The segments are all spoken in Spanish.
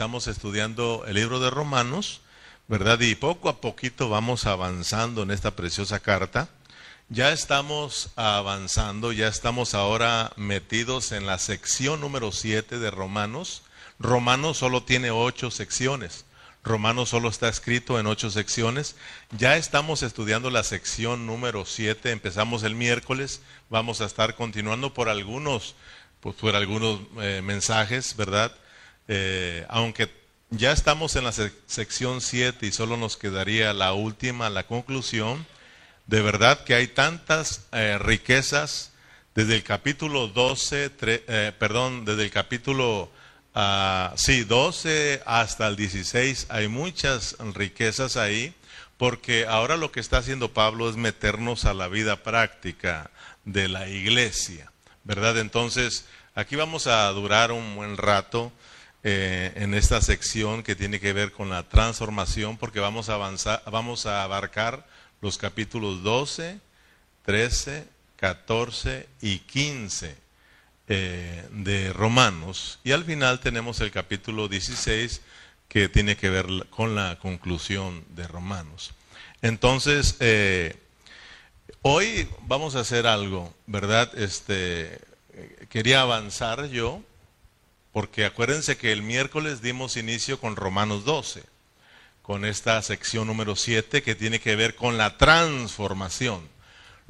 estamos estudiando el libro de Romanos, ¿verdad? Y poco a poquito vamos avanzando en esta preciosa carta. Ya estamos avanzando, ya estamos ahora metidos en la sección número 7 de Romanos. Romanos solo tiene ocho secciones. Romanos solo está escrito en ocho secciones. Ya estamos estudiando la sección número 7. Empezamos el miércoles. Vamos a estar continuando por algunos, pues, por algunos eh, mensajes, ¿verdad? Eh, aunque ya estamos en la sección 7 y solo nos quedaría la última, la conclusión. De verdad que hay tantas eh, riquezas desde el capítulo 12, perdón, desde el capítulo Ah, sí, 12 hasta el 16 hay muchas riquezas ahí, porque ahora lo que está haciendo Pablo es meternos a la vida práctica de la iglesia, ¿verdad? Entonces, aquí vamos a durar un buen rato eh, en esta sección que tiene que ver con la transformación, porque vamos a avanzar, vamos a abarcar los capítulos 12, 13, 14 y 15 eh, de Romanos. Y al final tenemos el capítulo 16 que tiene que ver con la conclusión de Romanos. Entonces, eh, hoy vamos a hacer algo, ¿verdad? Este, quería avanzar yo, porque acuérdense que el miércoles dimos inicio con Romanos 12, con esta sección número 7 que tiene que ver con la transformación.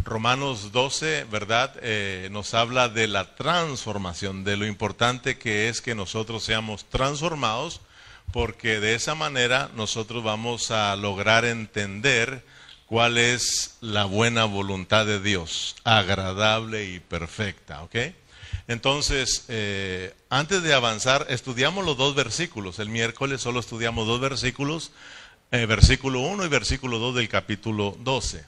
Romanos 12, ¿verdad? Eh, nos habla de la transformación, de lo importante que es que nosotros seamos transformados, porque de esa manera nosotros vamos a lograr entender cuál es la buena voluntad de Dios, agradable y perfecta, ¿ok? Entonces, eh, antes de avanzar, estudiamos los dos versículos. El miércoles solo estudiamos dos versículos, eh, versículo 1 y versículo 2 del capítulo 12.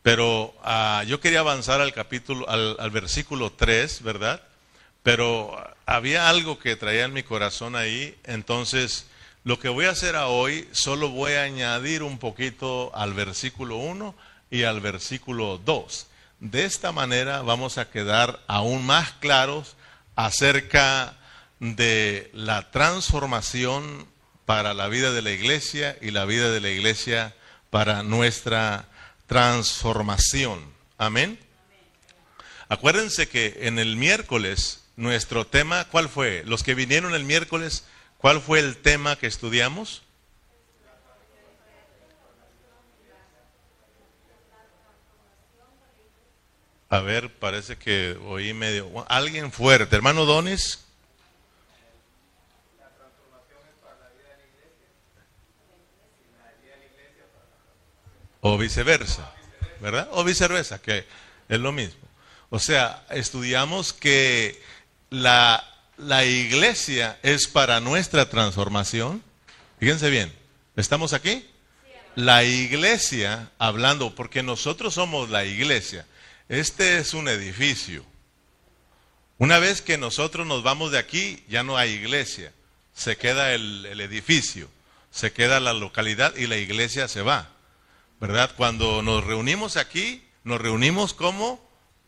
Pero ah, yo quería avanzar al capítulo, al, versículo 3, ¿verdad? Pero había algo que traía en mi corazón ahí, entonces lo que voy a hacer hoy, solo voy a añadir un poquito al versículo 1 y al versículo 2. De esta manera vamos a quedar aún más claros acerca de la transformación para la vida de la iglesia y la vida de la iglesia para nuestra transformación. Amén. Acuérdense que en el miércoles nuestro tema, ¿cuál fue? Los que vinieron el miércoles, ¿cuál fue el tema que estudiamos? A ver, parece que oí medio. Alguien fuerte. Hermano Donis. O viceversa, ¿verdad? O viceversa, que es lo mismo. O sea, estudiamos que la, la iglesia es para nuestra transformación. Fíjense bien, ¿estamos aquí? La iglesia, hablando, porque nosotros somos la iglesia. Este es un edificio. Una vez que nosotros nos vamos de aquí, ya no hay iglesia. Se queda el, el edificio, se queda la localidad y la iglesia se va. ¿verdad? Cuando nos reunimos aquí, nos reunimos como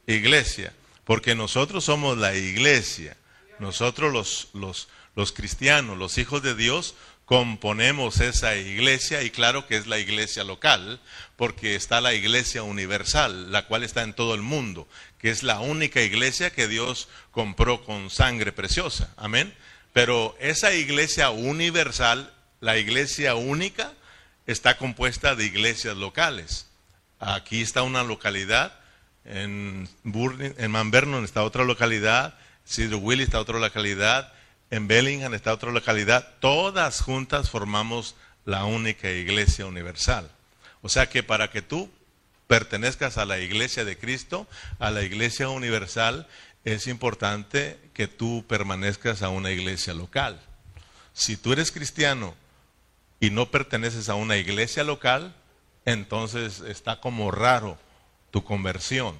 iglesia, porque nosotros somos la iglesia. Nosotros los, los, los cristianos, los hijos de Dios, componemos esa iglesia y claro que es la iglesia local, porque está la iglesia universal, la cual está en todo el mundo, que es la única iglesia que Dios compró con sangre preciosa. Amén. Pero esa iglesia universal, la iglesia única, está compuesta de iglesias locales. Aquí está una localidad, en, Burning, en Mount Vernon está otra localidad, Cedar Willis está otra localidad, en Bellingham está otra localidad. Todas juntas formamos la única iglesia universal. O sea que para que tú pertenezcas a la iglesia de Cristo, a la iglesia universal, es importante que tú permanezcas a una iglesia local. Si tú eres cristiano y no perteneces a una iglesia local, entonces está como raro tu conversión.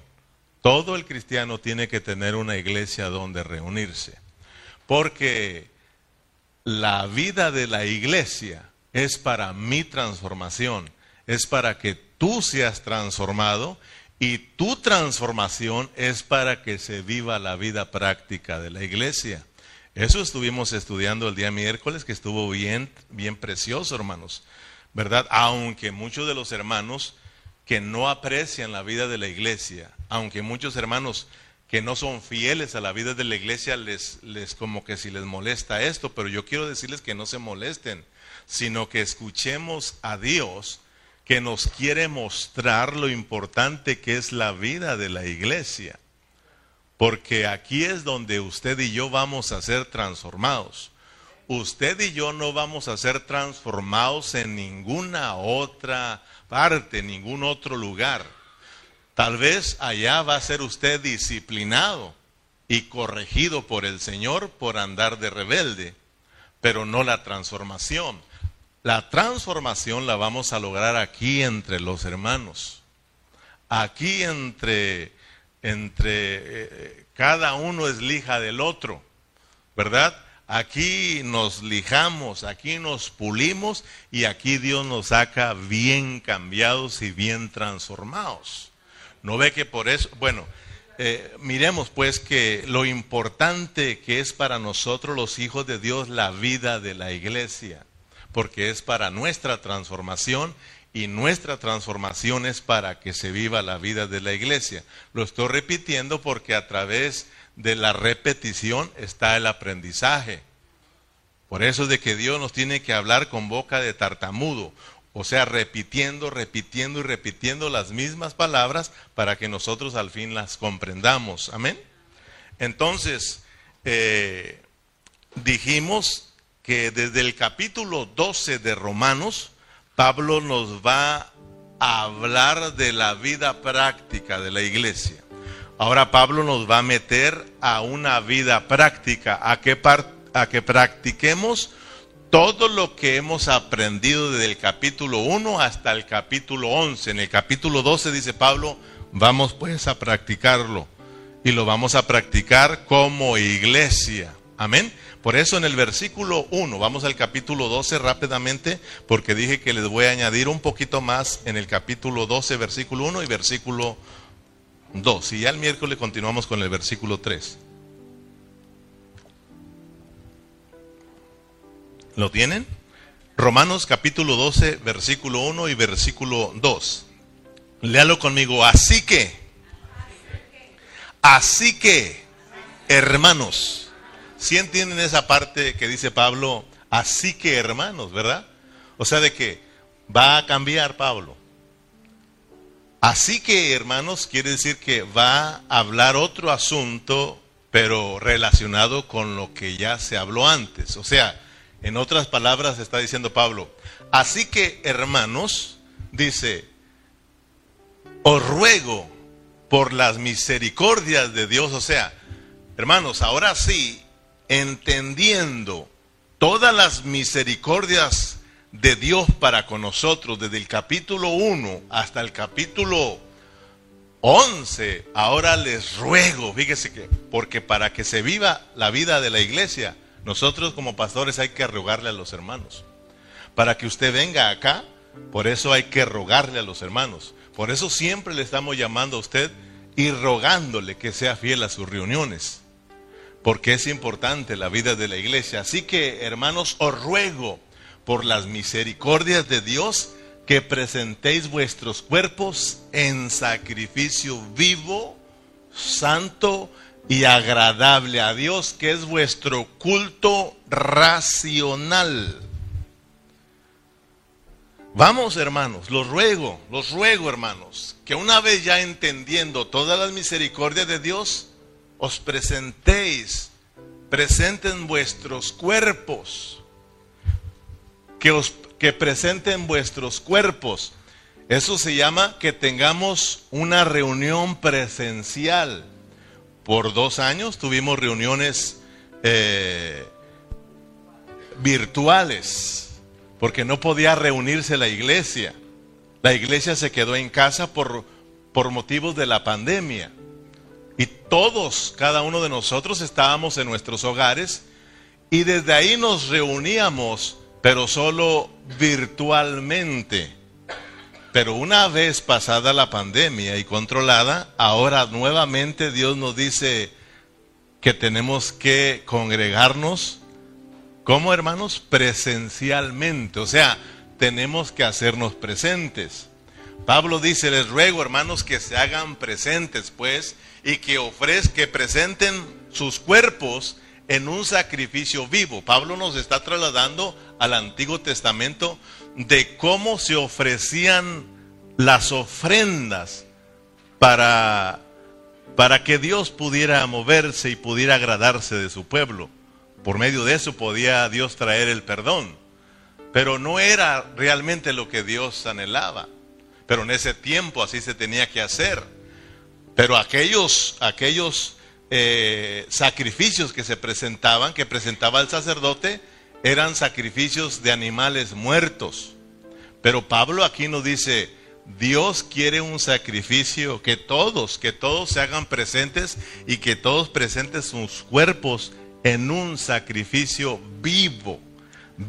Todo el cristiano tiene que tener una iglesia donde reunirse, porque la vida de la iglesia es para mi transformación, es para que tú seas transformado y tu transformación es para que se viva la vida práctica de la iglesia. Eso estuvimos estudiando el día miércoles, que estuvo bien, bien precioso, hermanos. ¿Verdad? Aunque muchos de los hermanos que no aprecian la vida de la iglesia, aunque muchos hermanos que no son fieles a la vida de la iglesia les, les como que si les molesta esto, pero yo quiero decirles que no se molesten, sino que escuchemos a Dios que nos quiere mostrar lo importante que es la vida de la iglesia. Porque aquí es donde usted y yo vamos a ser transformados. Usted y yo no vamos a ser transformados en ninguna otra parte, ningún otro lugar. Tal vez allá va a ser usted disciplinado y corregido por el Señor por andar de rebelde, pero no la transformación. La transformación la vamos a lograr aquí entre los hermanos. Aquí entre, entre eh, cada uno es lija del otro, ¿verdad? Aquí nos lijamos, aquí nos pulimos y aquí Dios nos saca bien cambiados y bien transformados. No ve que por eso, bueno, eh, miremos pues que lo importante que es para nosotros los hijos de Dios la vida de la iglesia, porque es para nuestra transformación y nuestra transformación es para que se viva la vida de la iglesia. Lo estoy repitiendo porque a través de la repetición está el aprendizaje. Por eso es de que Dios nos tiene que hablar con boca de tartamudo. O sea, repitiendo, repitiendo y repitiendo las mismas palabras para que nosotros al fin las comprendamos. Amén. Entonces, eh, dijimos que desde el capítulo 12 de Romanos, Pablo nos va a hablar de la vida práctica de la iglesia. Ahora Pablo nos va a meter a una vida práctica, a a que practiquemos todo lo que hemos aprendido desde el capítulo 1 hasta el capítulo 11. En el capítulo 12 dice Pablo, vamos pues a practicarlo. Y lo vamos a practicar como iglesia. Amén. Por eso en el versículo 1, vamos al capítulo 12 rápidamente, porque dije que les voy a añadir un poquito más en el capítulo 12, versículo 1 y versículo 2. Y ya el miércoles continuamos con el versículo 3. ¿Lo tienen? Romanos capítulo 12, versículo 1 y versículo 2. Léalo conmigo. Así que, así que, hermanos, si entienden esa parte que dice Pablo? Así que, hermanos, ¿verdad? O sea, de que va a cambiar Pablo. Así que, hermanos, quiere decir que va a hablar otro asunto, pero relacionado con lo que ya se habló antes. O sea, en otras palabras está diciendo Pablo, así que hermanos, dice, os ruego por las misericordias de Dios, o sea, hermanos, ahora sí, entendiendo todas las misericordias de Dios para con nosotros, desde el capítulo 1 hasta el capítulo 11, ahora les ruego, fíjese que, porque para que se viva la vida de la iglesia, nosotros como pastores hay que rogarle a los hermanos. Para que usted venga acá, por eso hay que rogarle a los hermanos. Por eso siempre le estamos llamando a usted y rogándole que sea fiel a sus reuniones. Porque es importante la vida de la iglesia. Así que, hermanos, os ruego por las misericordias de Dios que presentéis vuestros cuerpos en sacrificio vivo, santo y agradable a Dios, que es vuestro culto racional. Vamos, hermanos, los ruego, los ruego, hermanos, que una vez ya entendiendo todas las misericordias de Dios, os presentéis, presenten vuestros cuerpos, que os que presenten vuestros cuerpos. Eso se llama que tengamos una reunión presencial por dos años tuvimos reuniones eh, virtuales, porque no podía reunirse la iglesia. La iglesia se quedó en casa por, por motivos de la pandemia. Y todos, cada uno de nosotros estábamos en nuestros hogares y desde ahí nos reuníamos, pero solo virtualmente. Pero una vez pasada la pandemia y controlada, ahora nuevamente Dios nos dice, que tenemos que congregarnos, como hermanos? Presencialmente, o sea, tenemos que hacernos presentes. Pablo dice, les ruego hermanos que se hagan presentes pues y que ofrezcan, que presenten sus cuerpos en un sacrificio vivo. Pablo nos está trasladando al Antiguo Testamento de cómo se ofrecían las ofrendas para, para que Dios pudiera moverse y pudiera agradarse de su pueblo. Por medio de eso podía Dios traer el perdón. Pero no era realmente lo que Dios anhelaba. Pero en ese tiempo así se tenía que hacer. Pero aquellos, aquellos eh, sacrificios que se presentaban, que presentaba el sacerdote, eran sacrificios de animales muertos. Pero Pablo aquí nos dice, Dios quiere un sacrificio que todos, que todos se hagan presentes y que todos presenten sus cuerpos en un sacrificio vivo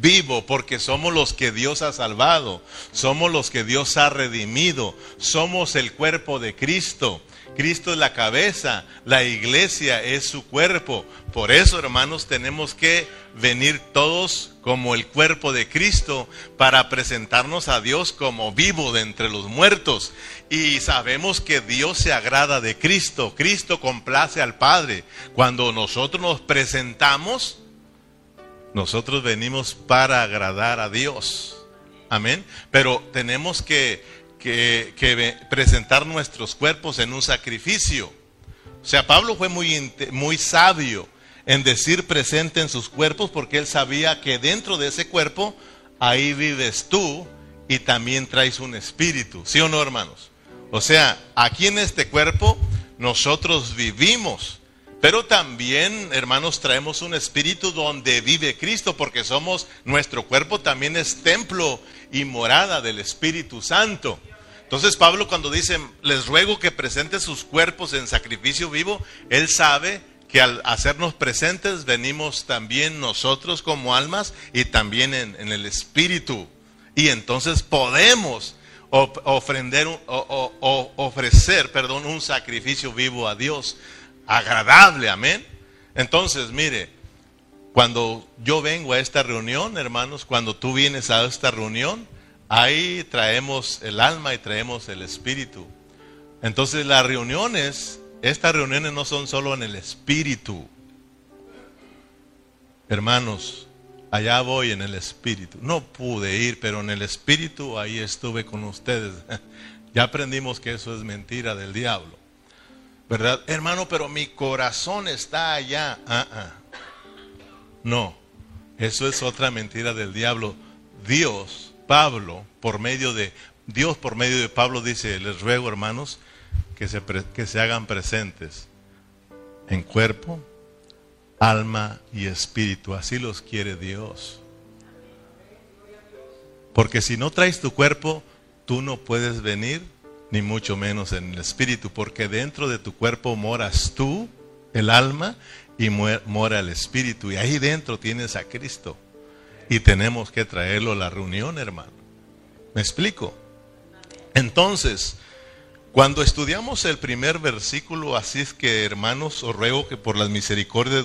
vivo, porque somos los que Dios ha salvado, somos los que Dios ha redimido, somos el cuerpo de Cristo. Cristo es la cabeza, la iglesia es su cuerpo. Por eso, hermanos, tenemos que venir todos como el cuerpo de Cristo para presentarnos a Dios como vivo de entre los muertos. Y sabemos que Dios se agrada de Cristo, Cristo complace al Padre. Cuando nosotros nos presentamos, nosotros venimos para agradar a Dios. Amén. Pero tenemos que, presentar nuestros cuerpos en un sacrificio. O sea, Pablo fue muy, muy sabio en decir presente en sus cuerpos porque él sabía que dentro de ese cuerpo ahí vives tú y también traes un espíritu. ¿Sí o no, hermanos? O sea, aquí en este cuerpo nosotros vivimos pero también, hermanos, traemos un espíritu donde vive Cristo, porque somos, nuestro cuerpo también es templo y morada del Espíritu Santo. Entonces Pablo cuando dice, les ruego que presenten sus cuerpos en sacrificio vivo, él sabe que al hacernos presentes venimos también nosotros como almas y también en, el Espíritu. Y entonces podemos ofrecer perdón, un sacrificio vivo a Dios agradable, amén. Entonces, mire, cuando yo vengo a esta reunión, hermanos, cuando tú vienes a esta reunión, ahí traemos el alma y traemos el espíritu. Entonces las reuniones, estas reuniones no son solo en el espíritu. Hermanos, allá voy en el espíritu. No pude ir, pero en el espíritu ahí estuve con ustedes. Ya aprendimos que eso es mentira del diablo. ¿Verdad? Hermano, pero mi corazón está allá. Ah, ah. No, eso es otra mentira del diablo. Dios, Pablo, por medio de, Dios por medio de Pablo dice, les ruego hermanos, que se, que se hagan presentes en cuerpo, alma y espíritu. Así los quiere Dios. Porque si no traes tu cuerpo, tú no puedes venir ni mucho menos en el espíritu, porque dentro de tu cuerpo moras tú, el alma, y mora el espíritu. Y ahí dentro tienes a Cristo. Y tenemos que traerlo a la reunión, hermano. ¿Me explico? Entonces, cuando estudiamos el primer versículo, así es que hermanos, os ruego que por las misericordias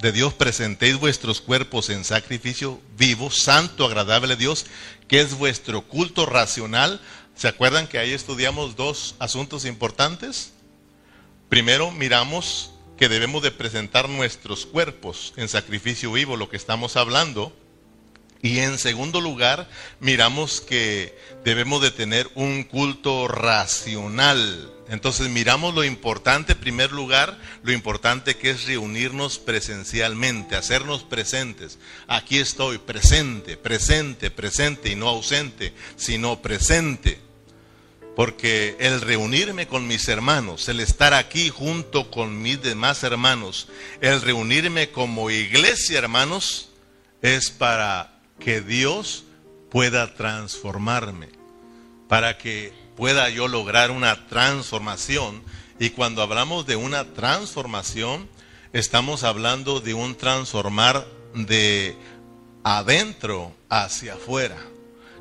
de Dios presentéis vuestros cuerpos en sacrificio vivo, santo, agradable a Dios, que es vuestro culto racional. ¿Se acuerdan que ahí estudiamos dos asuntos importantes? Primero miramos que debemos de presentar nuestros cuerpos en sacrificio vivo, lo que estamos hablando. Y en segundo lugar, miramos que debemos de tener un culto racional. Entonces miramos lo importante, en primer lugar, lo importante que es reunirnos presencialmente, hacernos presentes. Aquí estoy, presente, presente, presente y no ausente, sino presente. Porque el reunirme con mis hermanos, el estar aquí junto con mis demás hermanos, el reunirme como iglesia, hermanos, es para que Dios pueda transformarme, para que pueda yo lograr una transformación. Y cuando hablamos de una transformación, estamos hablando de un transformar de adentro hacia afuera.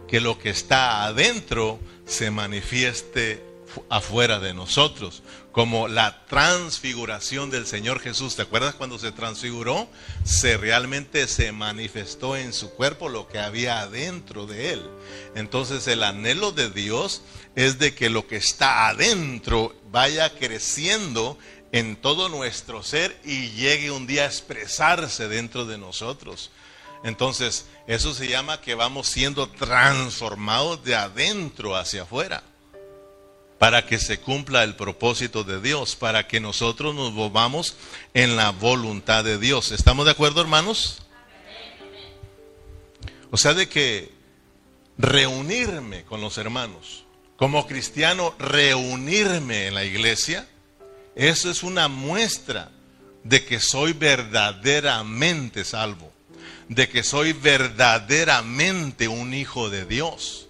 Que lo que está adentro se manifieste afuera de nosotros, como la transfiguración del Señor Jesús. ¿Te acuerdas cuando se transfiguró? Se realmente se manifestó en su cuerpo lo que había adentro de él. Entonces el anhelo de Dios es de que lo que está adentro vaya creciendo en todo nuestro ser y llegue un día a expresarse dentro de nosotros. Entonces, eso se llama que vamos siendo transformados de adentro hacia afuera para que se cumpla el propósito de Dios, para que nosotros nos volvamos en la voluntad de Dios. ¿Estamos de acuerdo, hermanos? O sea, de que reunirme con los hermanos, como cristiano, reunirme en la iglesia, eso es una muestra de que soy verdaderamente salvo, de que soy verdaderamente un hijo de Dios.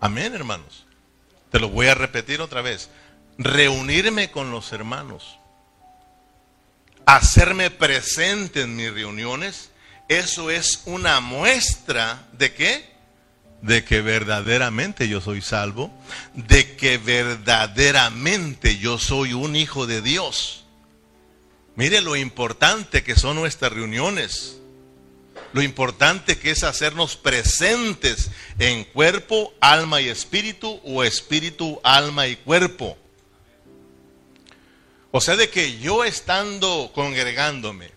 Amén, hermanos. Te lo voy a repetir otra vez. Reunirme con los hermanos, hacerme presente en mis reuniones, eso es una muestra de qué? De que verdaderamente yo soy salvo, de que verdaderamente yo soy un hijo de Dios. Mire lo importante que son nuestras reuniones lo importante que es hacernos presentes en cuerpo, alma y espíritu o espíritu, alma y cuerpo. O sea, de que yo estando congregándome,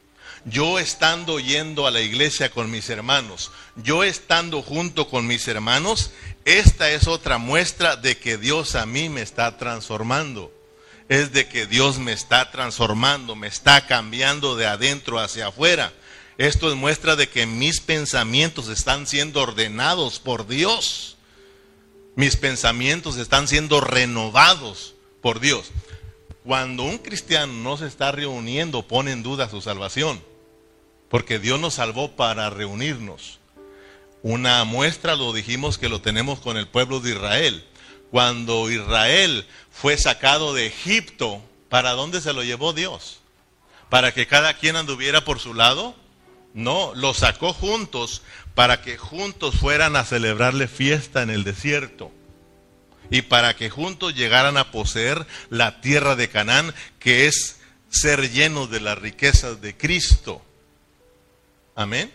yo estando yendo a la iglesia con mis hermanos, yo estando junto con mis hermanos, esta es otra muestra de que Dios a mí me está transformando. Es de que Dios me está transformando, me está cambiando de adentro hacia afuera. Esto es muestra de que mis pensamientos están siendo ordenados por Dios. Mis pensamientos están siendo renovados por Dios. Cuando un cristiano no se está reuniendo, pone en duda su salvación. Porque Dios nos salvó para reunirnos. Una muestra lo dijimos que lo tenemos con el pueblo de Israel. Cuando Israel fue sacado de Egipto, ¿para dónde se lo llevó Dios? ¿Para que cada quien anduviera por su lado? No, los sacó juntos para que juntos fueran a celebrarle fiesta en el desierto y para que juntos llegaran a poseer la tierra de Canaán, que es ser llenos de las riquezas de Cristo. Amén.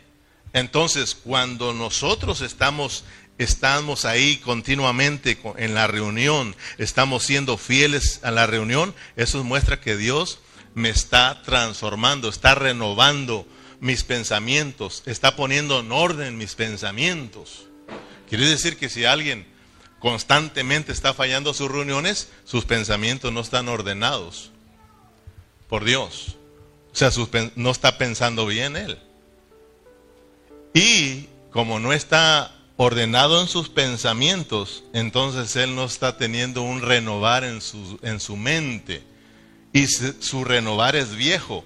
Entonces, cuando nosotros estamos estamos ahí continuamente en la reunión, estamos siendo fieles a la reunión, eso muestra que Dios me está transformando, está renovando mis pensamientos, está poniendo en orden mis pensamientos. Quiere decir que si alguien constantemente está fallando sus reuniones, sus pensamientos no están ordenados por Dios. O sea, no está pensando bien él. Y como no está ordenado en sus pensamientos, entonces él no está teniendo un renovar en su, en su mente. Y su renovar es viejo.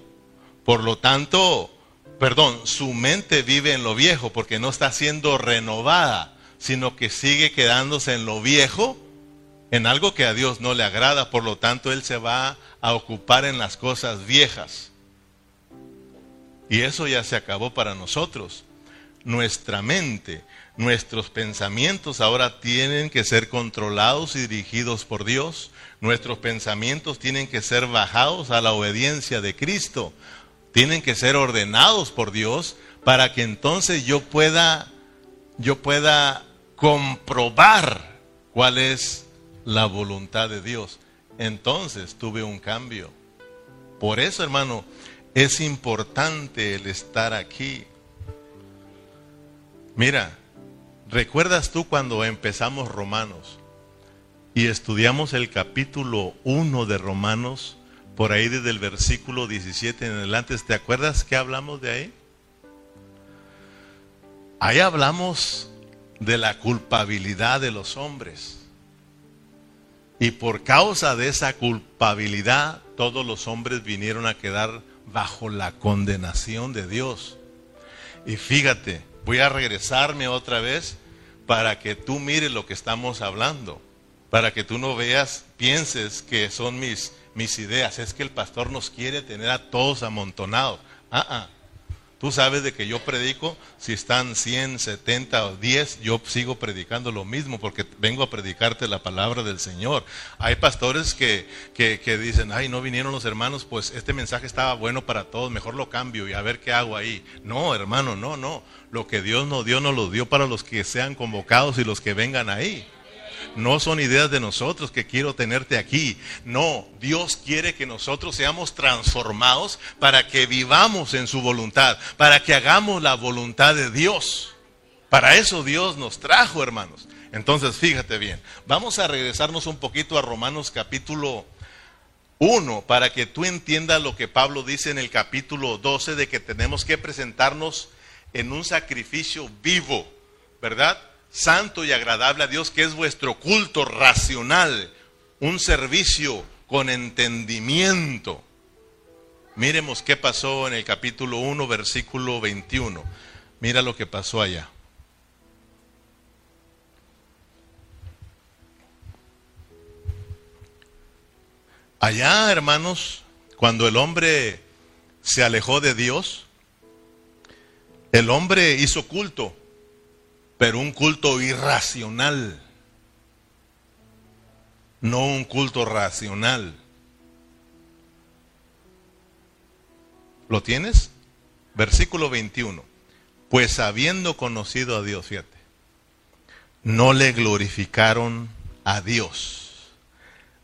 Por lo tanto, perdón, su mente vive en lo viejo porque no está siendo renovada, sino que sigue quedándose en lo viejo, en algo que a Dios no le agrada, por lo tanto Él se va a ocupar en las cosas viejas. Y eso ya se acabó para nosotros. Nuestra mente, nuestros pensamientos ahora tienen que ser controlados y dirigidos por Dios. Nuestros pensamientos tienen que ser bajados a la obediencia de Cristo tienen que ser ordenados por Dios para que entonces yo pueda yo pueda comprobar cuál es la voluntad de Dios. Entonces tuve un cambio. Por eso, hermano, es importante el estar aquí. Mira, ¿recuerdas tú cuando empezamos Romanos y estudiamos el capítulo 1 de Romanos? Por ahí desde el versículo 17 en adelante. ¿Te acuerdas que hablamos de ahí? Ahí hablamos de la culpabilidad de los hombres. Y por causa de esa culpabilidad, todos los hombres vinieron a quedar bajo la condenación de Dios. Y fíjate, voy a regresarme otra vez para que tú mires lo que estamos hablando, para que tú no veas, pienses que son mis mis ideas. Es que el pastor nos quiere tener a todos amontonados. Ah, ah. Tú sabes de que yo predico, si están 100, 70 o 10, yo sigo predicando lo mismo porque vengo a predicarte la palabra del Señor. Hay pastores que, que, que, dicen, ay, no vinieron los hermanos, pues este mensaje estaba bueno para todos, mejor lo cambio y a ver qué hago ahí. No, hermano, no, no. Lo que Dios nos dio, nos lo dio para los que sean convocados y los que vengan ahí. No son ideas de nosotros que quiero tenerte aquí. No, Dios quiere que nosotros seamos transformados para que vivamos en su voluntad, para que hagamos la voluntad de Dios. Para eso Dios nos trajo, hermanos. Entonces, fíjate bien, vamos a regresarnos un poquito a Romanos capítulo 1 para que tú entiendas lo que Pablo dice en el capítulo 12 de que tenemos que presentarnos en un sacrificio vivo, ¿verdad? Santo y agradable a Dios, que es vuestro culto racional, un servicio con entendimiento. Miremos qué pasó en el capítulo 1, versículo 21. Mira lo que pasó allá. Allá, hermanos, cuando el hombre se alejó de Dios, el hombre hizo culto pero un culto irracional, no un culto racional. ¿Lo tienes? Versículo 21. Pues habiendo conocido a Dios, fíjate, no le glorificaron a Dios,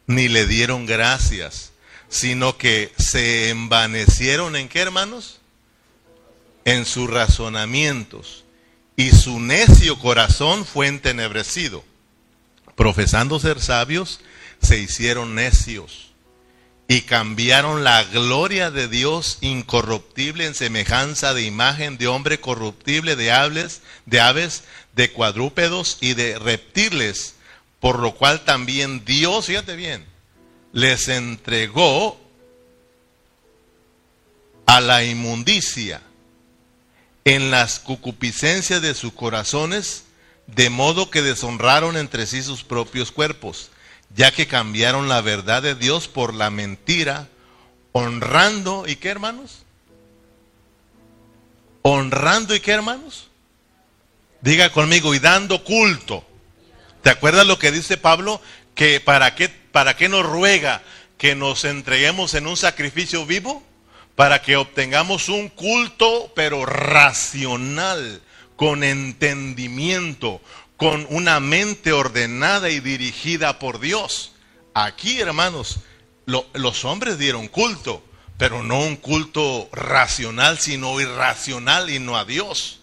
ni le dieron gracias, sino que se envanecieron en qué, hermanos? En sus razonamientos y su necio corazón fue entenebrecido. Profesando ser sabios, se hicieron necios y cambiaron la gloria de Dios incorruptible en semejanza de imagen de hombre corruptible, de aves, de aves, de cuadrúpedos y de reptiles, por lo cual también Dios, fíjate bien, les entregó a la inmundicia en las cucupiscencias de sus corazones, de modo que deshonraron entre sí sus propios cuerpos, ya que cambiaron la verdad de Dios por la mentira, honrando, ¿y qué hermanos? Honrando, ¿y qué hermanos? Diga conmigo, y dando culto. ¿Te acuerdas lo que dice Pablo? Que para qué, para qué nos ruega que nos entreguemos en un sacrificio vivo? Para que obtengamos un culto, pero racional, con entendimiento, con una mente ordenada y dirigida por Dios. Aquí, hermanos, los hombres dieron culto, pero no un culto racional, sino irracional y no a Dios.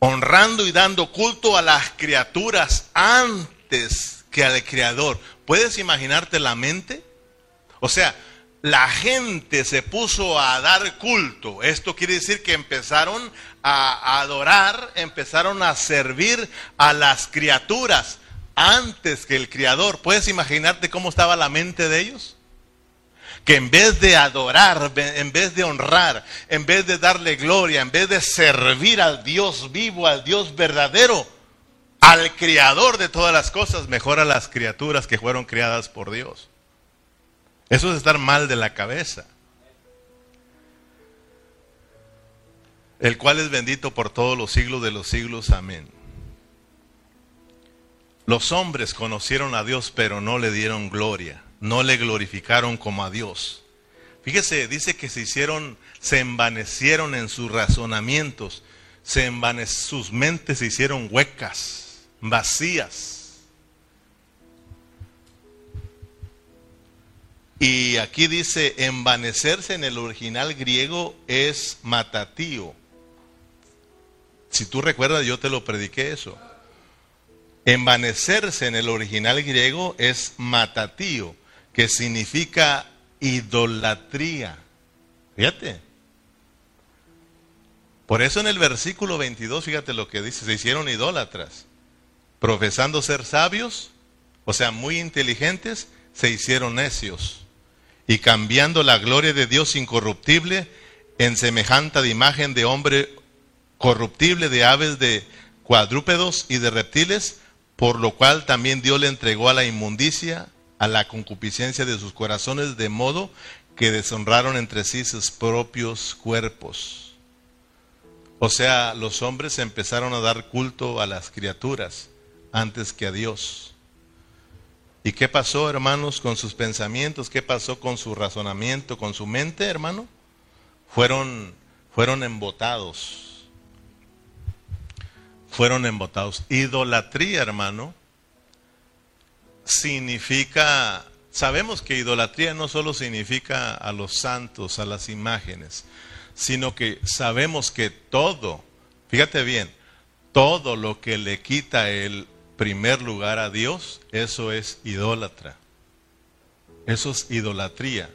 Honrando y dando culto a las criaturas antes que al Creador. ¿Puedes imaginarte la mente? O sea, la gente se puso a dar culto. Esto quiere decir que empezaron a adorar, empezaron a servir a las criaturas antes que el Creador. ¿Puedes imaginarte cómo estaba la mente de ellos? Que en vez de adorar, en vez de honrar, en vez de darle gloria, en vez de servir al Dios vivo, al Dios verdadero, al Creador de todas las cosas, mejor a las criaturas que fueron creadas por Dios. Eso es estar mal de la cabeza. El cual es bendito por todos los siglos de los siglos. Amén. Los hombres conocieron a Dios, pero no le dieron gloria. No le glorificaron como a Dios. Fíjese, dice que se hicieron, se envanecieron en sus razonamientos. Se sus mentes se hicieron huecas, vacías. Y aquí dice, envanecerse en el original griego es matatío. Si tú recuerdas, yo te lo prediqué eso. Envanecerse en el original griego es matatío, que significa idolatría. Fíjate. Por eso en el versículo 22, fíjate lo que dice, se hicieron idólatras, profesando ser sabios, o sea, muy inteligentes, se hicieron necios y cambiando la gloria de Dios incorruptible en semejante de imagen de hombre corruptible, de aves, de cuadrúpedos y de reptiles, por lo cual también Dios le entregó a la inmundicia, a la concupiscencia de sus corazones, de modo que deshonraron entre sí sus propios cuerpos. O sea, los hombres empezaron a dar culto a las criaturas antes que a Dios. ¿Y qué pasó, hermanos, con sus pensamientos? ¿Qué pasó con su razonamiento, con su mente, hermano? Fueron, fueron embotados. Fueron embotados. Idolatría, hermano, significa, sabemos que idolatría no solo significa a los santos, a las imágenes, sino que sabemos que todo, fíjate bien, todo lo que le quita el primer lugar a Dios, eso es idólatra. Eso es idolatría.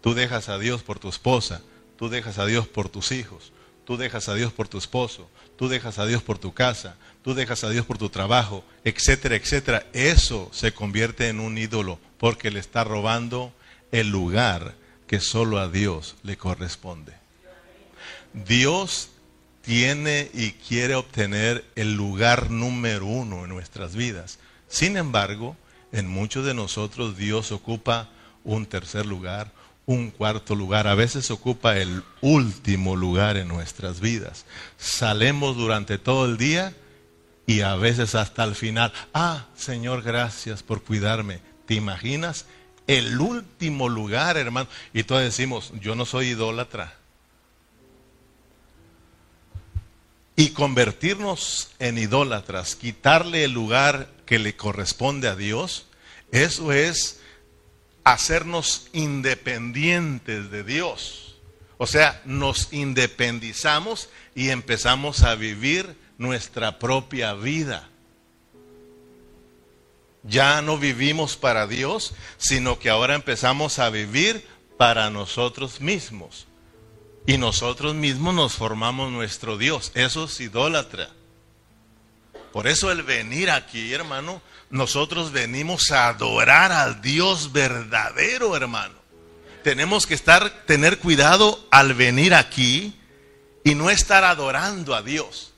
Tú dejas a Dios por tu esposa, tú dejas a Dios por tus hijos, tú dejas a Dios por tu esposo, tú dejas a Dios por tu casa, tú dejas a Dios por tu trabajo, etcétera, etcétera. Eso se convierte en un ídolo porque le está robando el lugar que solo a Dios le corresponde. Dios tiene y quiere obtener el lugar número uno en nuestras vidas. Sin embargo, en muchos de nosotros Dios ocupa un tercer lugar, un cuarto lugar, a veces ocupa el último lugar en nuestras vidas. Salemos durante todo el día y a veces hasta el final, ah, Señor, gracias por cuidarme. ¿Te imaginas? El último lugar, hermano. Y todos decimos, yo no soy idólatra. Y convertirnos en idólatras, quitarle el lugar que le corresponde a Dios, eso es hacernos independientes de Dios. O sea, nos independizamos y empezamos a vivir nuestra propia vida. Ya no vivimos para Dios, sino que ahora empezamos a vivir para nosotros mismos. Y nosotros mismos nos formamos nuestro Dios. Eso es idólatra. Por eso el venir aquí, hermano, nosotros venimos a adorar al Dios verdadero, hermano. Tenemos que estar, tener cuidado al venir aquí y no estar adorando a Dios.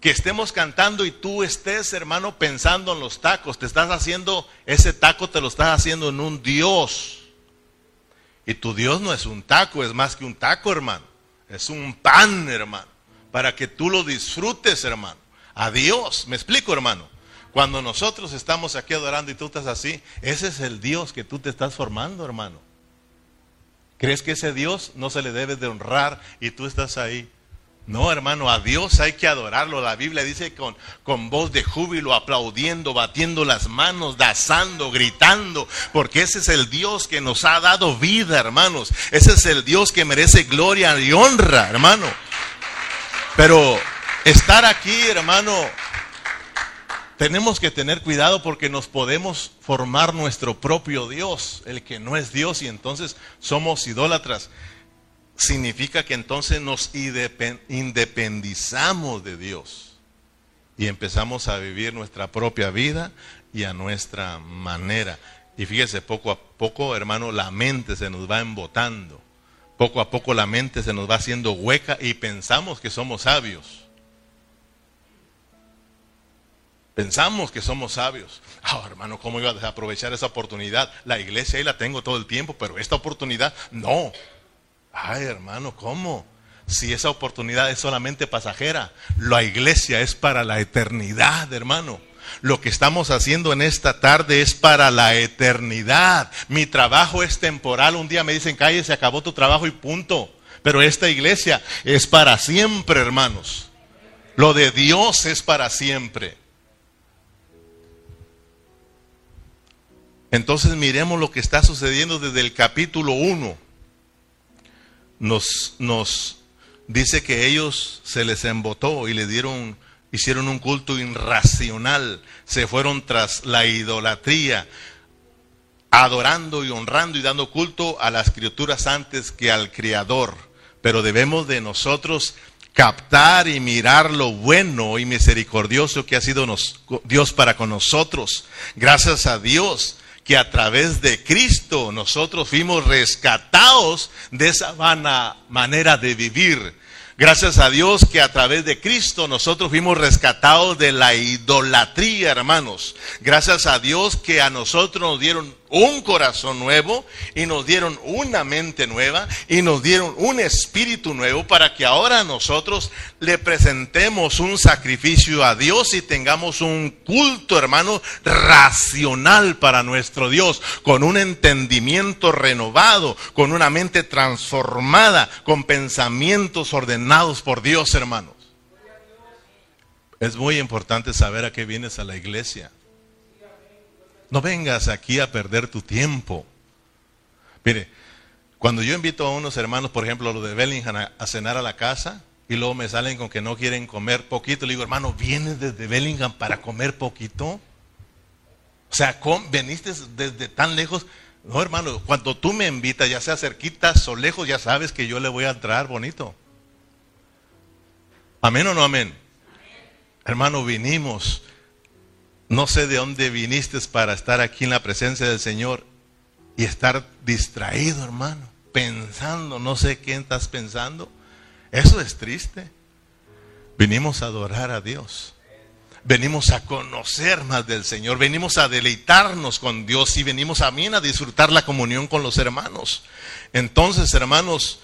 Que estemos cantando y tú estés, hermano, pensando en los tacos. Te estás haciendo, ese taco te lo estás haciendo en un Dios. Y tu Dios no es un taco, es más que un taco, hermano. Es un pan, hermano. Para que tú lo disfrutes, hermano. A Dios. ¿Me explico, hermano? Cuando nosotros estamos aquí adorando y tú estás así, ese es el Dios que tú te estás formando, hermano. ¿Crees que ese Dios no se le debe de honrar y tú estás ahí? No, hermano, a Dios hay que adorarlo. La Biblia dice con, con voz de júbilo, aplaudiendo, batiendo las manos, danzando, gritando, porque ese es el Dios que nos ha dado vida, hermanos. Ese es el Dios que merece gloria y honra, hermano. Pero estar aquí, hermano, tenemos que tener cuidado porque nos podemos formar nuestro propio Dios, el que no es Dios, y entonces somos idólatras significa que entonces nos independizamos de Dios y empezamos a vivir nuestra propia vida y a nuestra manera. Y fíjese, poco a poco, hermano, la mente se nos va embotando. Poco a poco la mente se nos va haciendo hueca y pensamos que somos sabios. Pensamos que somos sabios. Ah, hermano, ¿cómo iba a aprovechar esa oportunidad? La iglesia ahí la tengo todo el tiempo, pero esta oportunidad no. Ay, hermano, ¿cómo? Si esa oportunidad es solamente pasajera, la iglesia es para la eternidad, hermano. Lo que estamos haciendo en esta tarde es para la eternidad. Mi trabajo es temporal. Un día me dicen, calle, se acabó tu trabajo y punto. Pero esta iglesia es para siempre, hermanos. Lo de Dios es para siempre. Entonces miremos lo que está sucediendo desde el capítulo 1 nos, nos dice que ellos se les embotó y le dieron, hicieron un culto irracional, se fueron tras la idolatría, adorando y honrando y dando culto a las criaturas antes que al Creador. Pero debemos de nosotros captar y mirar lo bueno y misericordioso que ha sido Dios para con nosotros. Gracias a Dios que a través de Cristo nosotros fuimos rescatados de esa vana manera de vivir. Gracias a Dios que a través de Cristo nosotros fuimos rescatados de la idolatría, hermanos. Gracias a Dios que a nosotros nos dieron un corazón nuevo y nos dieron una mente nueva y nos dieron un espíritu nuevo para que ahora nosotros le presentemos un sacrificio a Dios y tengamos un culto, hermano, racional para nuestro Dios, con un entendimiento renovado, con una mente transformada, con pensamientos ordenados por Dios, hermanos. Es muy importante saber a qué vienes a la iglesia. No vengas aquí a perder tu tiempo. Mire, cuando yo invito a unos hermanos, por ejemplo, los de Bellingham, a, cenar a la casa, y luego me salen con que no quieren comer poquito, le digo, hermano, ¿vienes desde Bellingham para comer poquito? O sea, ¿veniste desde tan lejos? No, hermano, cuando tú me invitas, ya sea cerquitas o lejos, ya sabes que yo le voy a entrar bonito. ¿Amén o no amén? Hermano, vinimos no sé de dónde viniste para estar aquí en la presencia del Señor y estar distraído, hermano, pensando, no sé qué estás pensando. Eso es triste. Venimos a adorar a Dios. Venimos a conocer más del Señor, venimos a deleitarnos con Dios y venimos mí a disfrutar la comunión con los hermanos. Entonces, hermanos,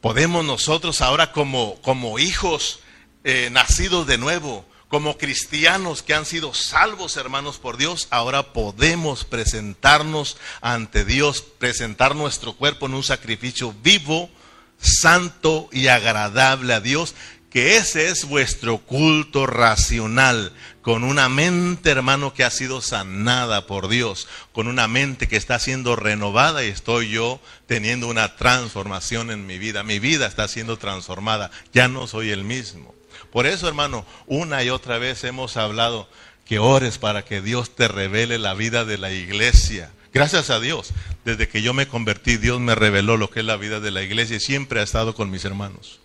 podemos nosotros ahora como, como hijos eh, nacidos de nuevo, como cristianos que han sido salvos, hermanos, por Dios, ahora podemos presentarnos ante Dios, presentar nuestro cuerpo en un sacrificio vivo, santo y agradable a Dios, que ese es vuestro culto racional, con una mente, hermano, que ha sido sanada por Dios, con una mente que está siendo renovada y estoy yo teniendo una transformación en mi vida. Mi vida está siendo transformada, ya no soy el mismo. Por eso, hermano, una y otra vez hemos hablado que ores para que Dios te revele la vida de la iglesia. Gracias a Dios, desde que yo me convertí, Dios me reveló lo que es la vida de la iglesia y siempre ha estado con mis hermanos.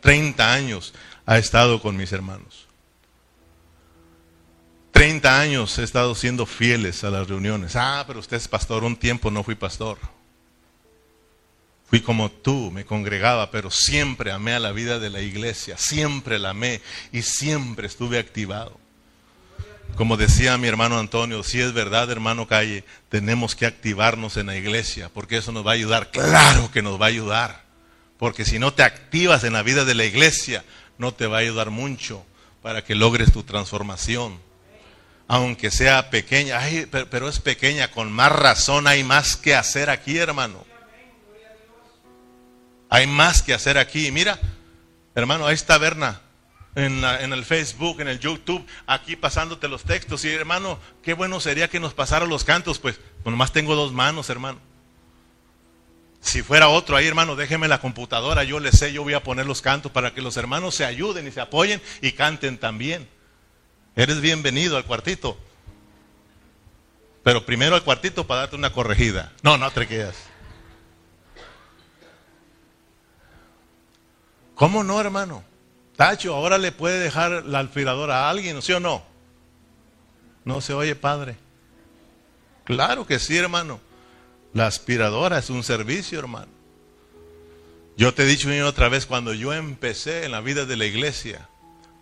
Treinta años ha estado con mis hermanos. Treinta años he estado siendo fieles a las reuniones. Ah, pero usted es pastor, un tiempo no fui pastor. Fui como tú, me congregaba, pero siempre amé a la vida de la iglesia, siempre la amé y siempre estuve activado. Como decía mi hermano Antonio, si es verdad, hermano Calle, tenemos que activarnos en la iglesia, porque eso nos va a ayudar. Claro que nos va a ayudar, porque si no te activas en la vida de la iglesia, no te va a ayudar mucho para que logres tu transformación. Aunque sea pequeña, pero es pequeña, con más razón hay más que hacer aquí, hermano. Hay más que hacer aquí. Mira, hermano, ahí está Berna. En, el Facebook, en el YouTube, aquí pasándote los textos. Y hermano, qué bueno sería que nos pasaran los cantos. Pues, pues nomás tengo dos manos, hermano. Si fuera otro ahí, hermano, déjeme la computadora, yo le sé, yo voy a poner los cantos para que los hermanos se ayuden y se apoyen y canten también. Eres bienvenido al cuartito. Pero primero al cuartito para darte una corregida. No, no te quedas. ¿Cómo no, hermano? Tacho, ahora le puede dejar la aspiradora a alguien, ¿sí o no? No se oye, padre. Claro que sí, hermano. La aspiradora es un servicio, hermano. Yo te he dicho otra vez, cuando yo empecé en la vida de la iglesia,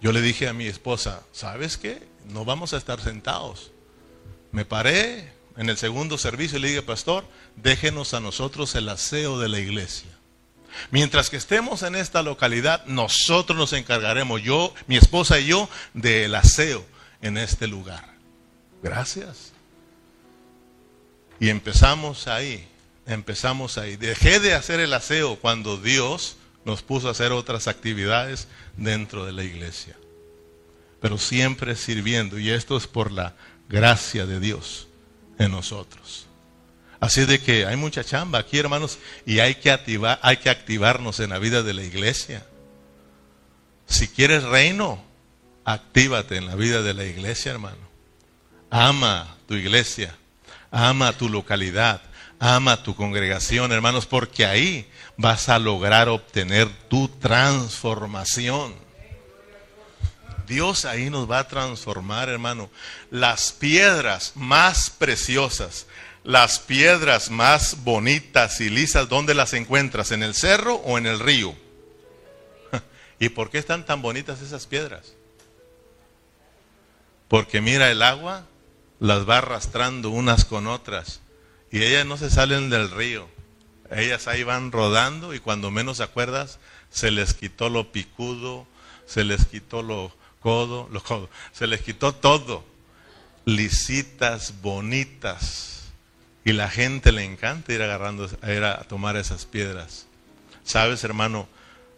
yo le dije a mi esposa, ¿sabes qué? No vamos a estar sentados. Me paré en el segundo servicio y le dije, pastor, déjenos a nosotros el aseo de la iglesia. Mientras que estemos en esta localidad, nosotros nos encargaremos, yo, mi esposa y yo, del aseo en este lugar. Gracias. Y empezamos ahí, empezamos ahí. Dejé de hacer el aseo cuando Dios nos puso a hacer otras actividades dentro de la iglesia. Pero siempre sirviendo, y esto es por la gracia de Dios en nosotros. Así de que hay mucha chamba aquí, hermanos, y hay que activar, hay que activarnos en la vida de la iglesia. Si quieres reino, actívate en la vida de la iglesia, hermano. Ama tu iglesia, ama tu localidad, ama tu congregación, hermanos, porque ahí vas a lograr obtener tu transformación. Dios ahí nos va a transformar, hermano. Las piedras más preciosas las piedras más bonitas y lisas, ¿dónde las encuentras? ¿En el cerro o en el río? ¿Y por qué están tan bonitas esas piedras? Porque mira el agua las va arrastrando unas con otras y ellas no se salen del río. Ellas ahí van rodando y cuando menos acuerdas se les quitó lo picudo, se les quitó lo codo, codo, se les quitó todo. Lisitas, bonitas. Y la gente le encanta ir agarrando, ir a tomar esas piedras. Sabes, hermano,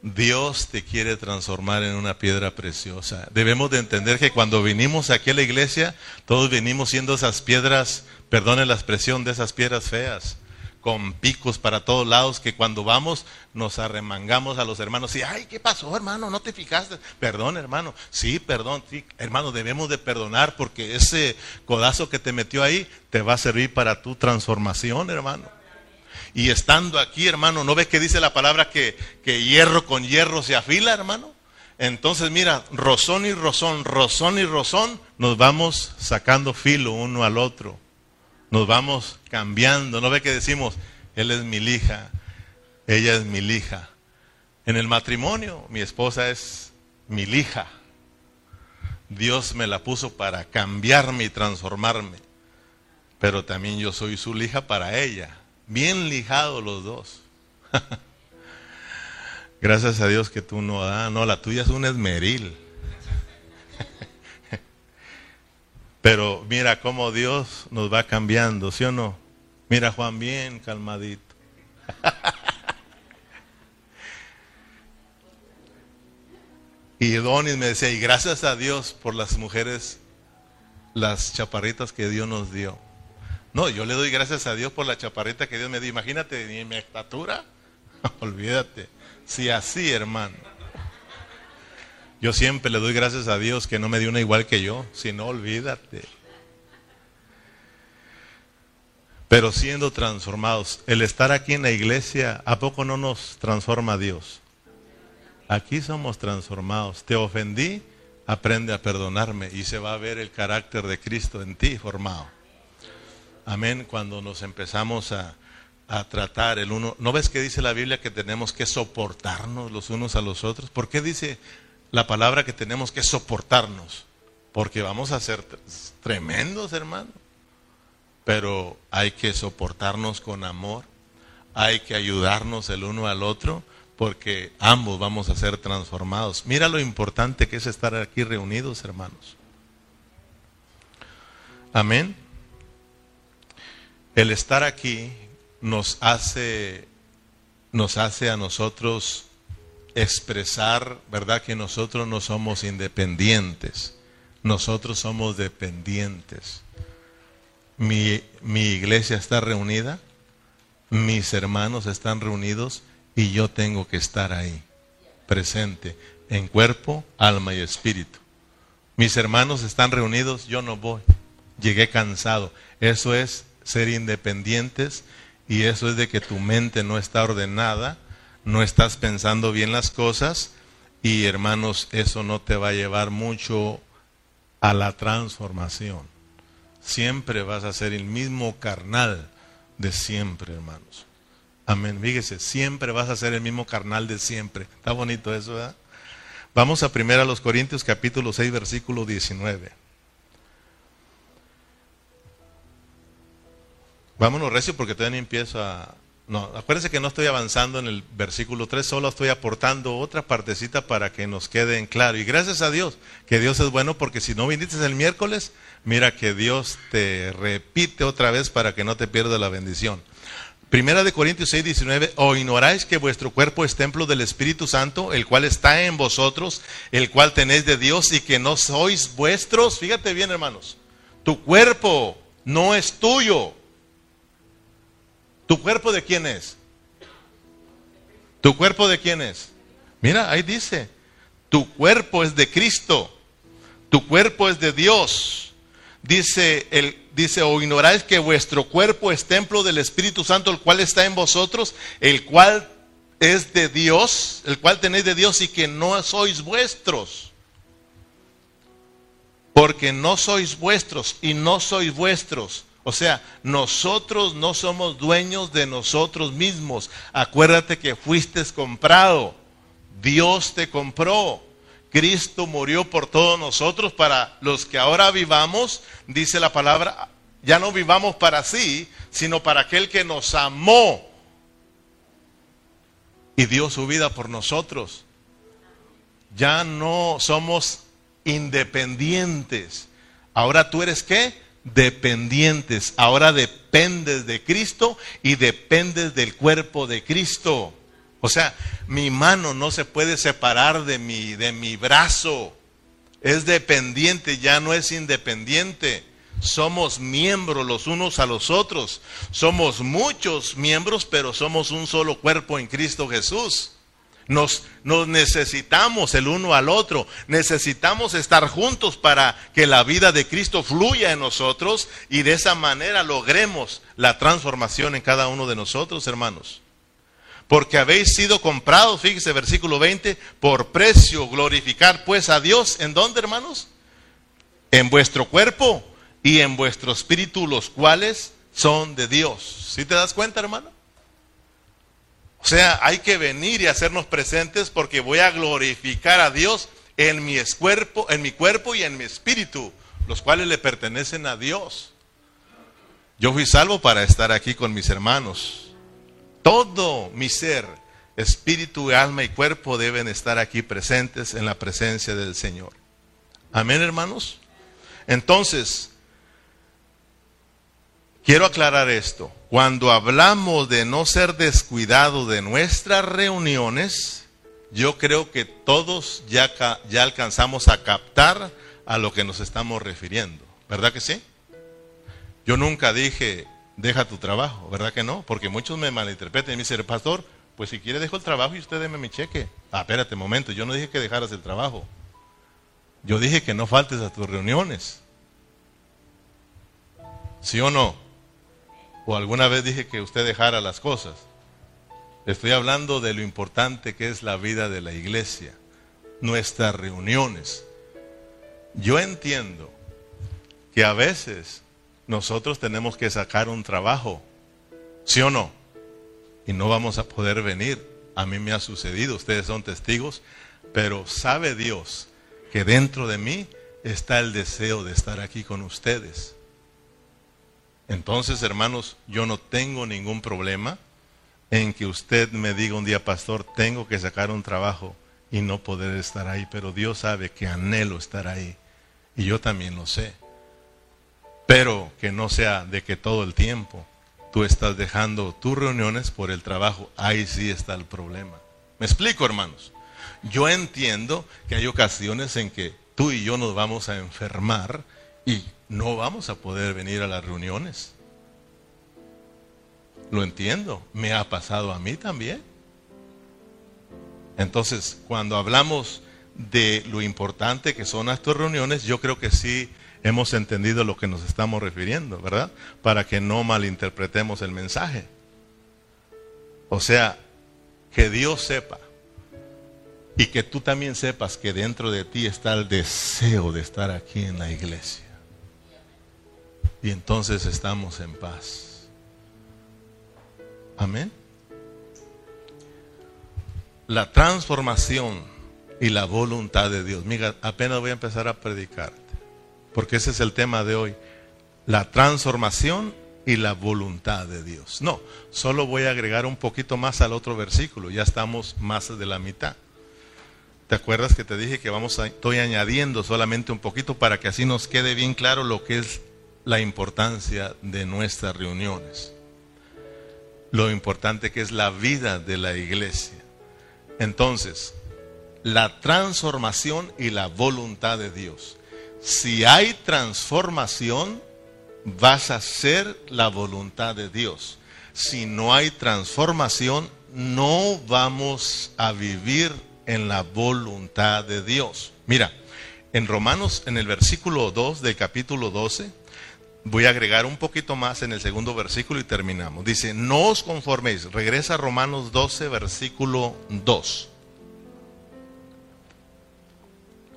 Dios te quiere transformar en una piedra preciosa. Debemos de entender que cuando vinimos aquí a la iglesia, todos venimos siendo esas piedras, perdone la expresión, de esas piedras feas, con picos para todos lados, que cuando vamos nos arremangamos a los hermanos y, ay, ¿qué pasó, hermano? ¿No te fijaste? Perdón, hermano. Sí, perdón, sí, hermano, debemos de perdonar porque ese codazo que te metió ahí te va a servir para tu transformación, hermano. Y estando aquí, hermano, ¿no ves que dice la palabra que, que hierro con hierro se afila, hermano? Entonces, mira, rozón y rozón, rozón y rozón, nos vamos sacando filo uno al otro. Nos vamos cambiando. ¿No ve que decimos, él es mi hija, ella es mi hija? En el matrimonio, mi esposa es mi hija. Dios me la puso para cambiarme y transformarme. Pero también yo soy su hija para ella. Bien lijados los dos. Gracias a Dios que tú no da, no, la tuya es un esmeril. Pero mira cómo Dios nos va cambiando, ¿sí o no? Mira Juan bien calmadito. y Donis me decía, y gracias a Dios por las mujeres, las chaparritas que Dios nos dio. No, yo le doy gracias a Dios por la chaparrita que Dios me dio. Imagínate, ni mi estatura. Olvídate. Si así, hermano. Yo siempre le doy gracias a Dios que no me dio una igual que yo. Si no, olvídate. Pero siendo transformados, el estar aquí en la iglesia, ¿a poco no nos transforma Dios? Aquí somos transformados. Te ofendí, aprende a perdonarme y se va a ver el carácter de Cristo en ti formado. Amén. Cuando nos empezamos a, tratar el uno. ¿No ves que dice la Biblia que tenemos que soportarnos los unos a los otros? ¿Por qué dice la palabra que tenemos que soportarnos? Porque vamos a ser tremendos, hermano. Pero hay que soportarnos con amor. Hay que ayudarnos el uno al otro porque ambos vamos a ser transformados. Mira lo importante que es estar aquí reunidos, hermanos. Amén. El estar aquí nos hace, nos hace a nosotros expresar, ¿verdad? Que nosotros no somos independientes, nosotros somos dependientes. Mi, mi iglesia está reunida, mis hermanos están reunidos y yo tengo que estar ahí, presente, en cuerpo, alma y espíritu. Mis hermanos están reunidos, yo no voy, llegué cansado. Eso es ser independientes y eso es de que tu mente no está ordenada, no estás pensando bien las cosas y hermanos, eso no te va a llevar mucho a la transformación. Siempre vas a ser el mismo carnal de siempre, hermanos. Amén. Fíjese, siempre vas a ser el mismo carnal de siempre. Está bonito eso, ¿verdad? Vamos a primero a los Corintios capítulo 6 versículo 19. Vámonos recio porque todavía no empiezo a... No, acuérdense que no estoy avanzando en el versículo 3, solo estoy aportando otra partecita para que nos quede en claro. Y gracias a Dios, que Dios es bueno porque si no viniste el miércoles, mira que Dios te repite otra vez para que no te pierdas la bendición. Primera de Corintios 6, 19, o ignoráis que vuestro cuerpo es templo del Espíritu Santo, el cual está en vosotros, el cual tenéis de Dios y que no sois vuestros. Fíjate bien, hermanos, tu cuerpo no es tuyo, ¿Tu cuerpo de quién es? ¿Tu cuerpo de quién es? Mira, ahí dice, tu cuerpo es de Cristo, tu cuerpo es de Dios. Dice, el, dice, o ignoráis que vuestro cuerpo es templo del Espíritu Santo, el cual está en vosotros, el cual es de Dios, el cual tenéis de Dios y que no sois vuestros. Porque no sois vuestros y no sois vuestros o sea, nosotros no somos dueños de nosotros mismos. Acuérdate que fuiste comprado. Dios te compró. Cristo murió por todos nosotros, para los que ahora vivamos, dice la palabra, ya no vivamos para sí, sino para aquel que nos amó y dio su vida por nosotros. Ya no somos independientes. Ahora tú eres qué? Dependientes. Ahora dependes de Cristo y dependes del cuerpo de Cristo. O sea, mi mano no se puede separar de mi, de mi brazo. Es dependiente, ya no es independiente. Somos miembros los unos a los otros. Somos muchos miembros, pero somos un solo cuerpo en Cristo Jesús. Nos, necesitamos el uno al otro. Necesitamos estar juntos para que la vida de Cristo fluya en nosotros y de esa manera logremos la transformación en cada uno de nosotros, hermanos porque habéis sido comprados, fíjese versículo 20, por precio, glorificar pues a Dios, ¿en dónde hermanos? En vuestro cuerpo y en vuestro espíritu, los cuales son de Dios. ¿Sí te das cuenta, hermano? O sea, hay que venir y hacernos presentes porque voy a glorificar a Dios en mi cuerpo, en mi cuerpo y en mi espíritu, los cuales le pertenecen a Dios. Yo fui salvo para estar aquí con mis hermanos. Todo mi ser, espíritu, alma y cuerpo deben estar aquí presentes en la presencia del Señor. Amén, hermanos. Entonces, quiero aclarar esto. Cuando hablamos de no ser descuidado de nuestras reuniones, yo creo que todos ya, ya alcanzamos a captar a lo que nos estamos refiriendo. ¿Verdad que sí? Yo nunca dije, deja tu trabajo, ¿verdad que no? Porque muchos me malinterpretan y me dicen, pastor, pues si quiere dejo el trabajo y usted deme mi cheque. Ah, espérate un momento, yo no dije que dejaras el trabajo. Yo dije que no faltes a tus reuniones. ¿Sí o no? O alguna vez dije que usted dejara las cosas. Estoy hablando de lo importante que es la vida de la iglesia, nuestras reuniones. Yo entiendo que a veces nosotros tenemos que sacar un trabajo, ¿sí o no? Y no vamos a poder venir. A mí me ha sucedido, ustedes son testigos, pero sabe Dios que dentro de mí está el deseo de estar aquí con ustedes. Entonces, hermanos, yo no tengo ningún problema en que usted me diga un día, pastor, tengo que sacar un trabajo y no poder estar ahí, pero Dios sabe que anhelo estar ahí. Y yo también lo sé. Pero que no sea de que todo el tiempo tú estás dejando tus reuniones por el trabajo. Ahí sí está el problema. ¿Me explico, hermanos? Yo entiendo que hay ocasiones en que tú y yo nos vamos a enfermar y no vamos a poder venir a las reuniones. Lo entiendo, me ha pasado a mí también. Entonces, cuando hablamos de lo importante que son estas reuniones, yo creo que sí hemos entendido lo que nos estamos refiriendo, ¿verdad? Para que no malinterpretemos el mensaje. O sea, que Dios sepa y que tú también sepas que dentro de ti está el deseo de estar aquí en la iglesia. Y entonces estamos en paz. Amén. La transformación y la voluntad de Dios. Mira, apenas voy a empezar a predicar porque ese es el tema de hoy, la transformación y la voluntad de Dios. No, solo voy a agregar un poquito más al otro versículo, ya estamos más de la mitad. ¿Te acuerdas que te dije que vamos a, estoy añadiendo solamente un poquito para que así nos quede bien claro lo que es la importancia de nuestras reuniones? Lo importante que es la vida de la iglesia. Entonces, la transformación y la voluntad de Dios si hay transformación, vas a hacer la voluntad de Dios. Si no hay transformación, no vamos a vivir en la voluntad de Dios. Mira, en Romanos, en el versículo 2 del capítulo 12, voy a agregar un poquito más en el segundo versículo y terminamos. Dice, no os conforméis. Regresa a Romanos 12, versículo 2.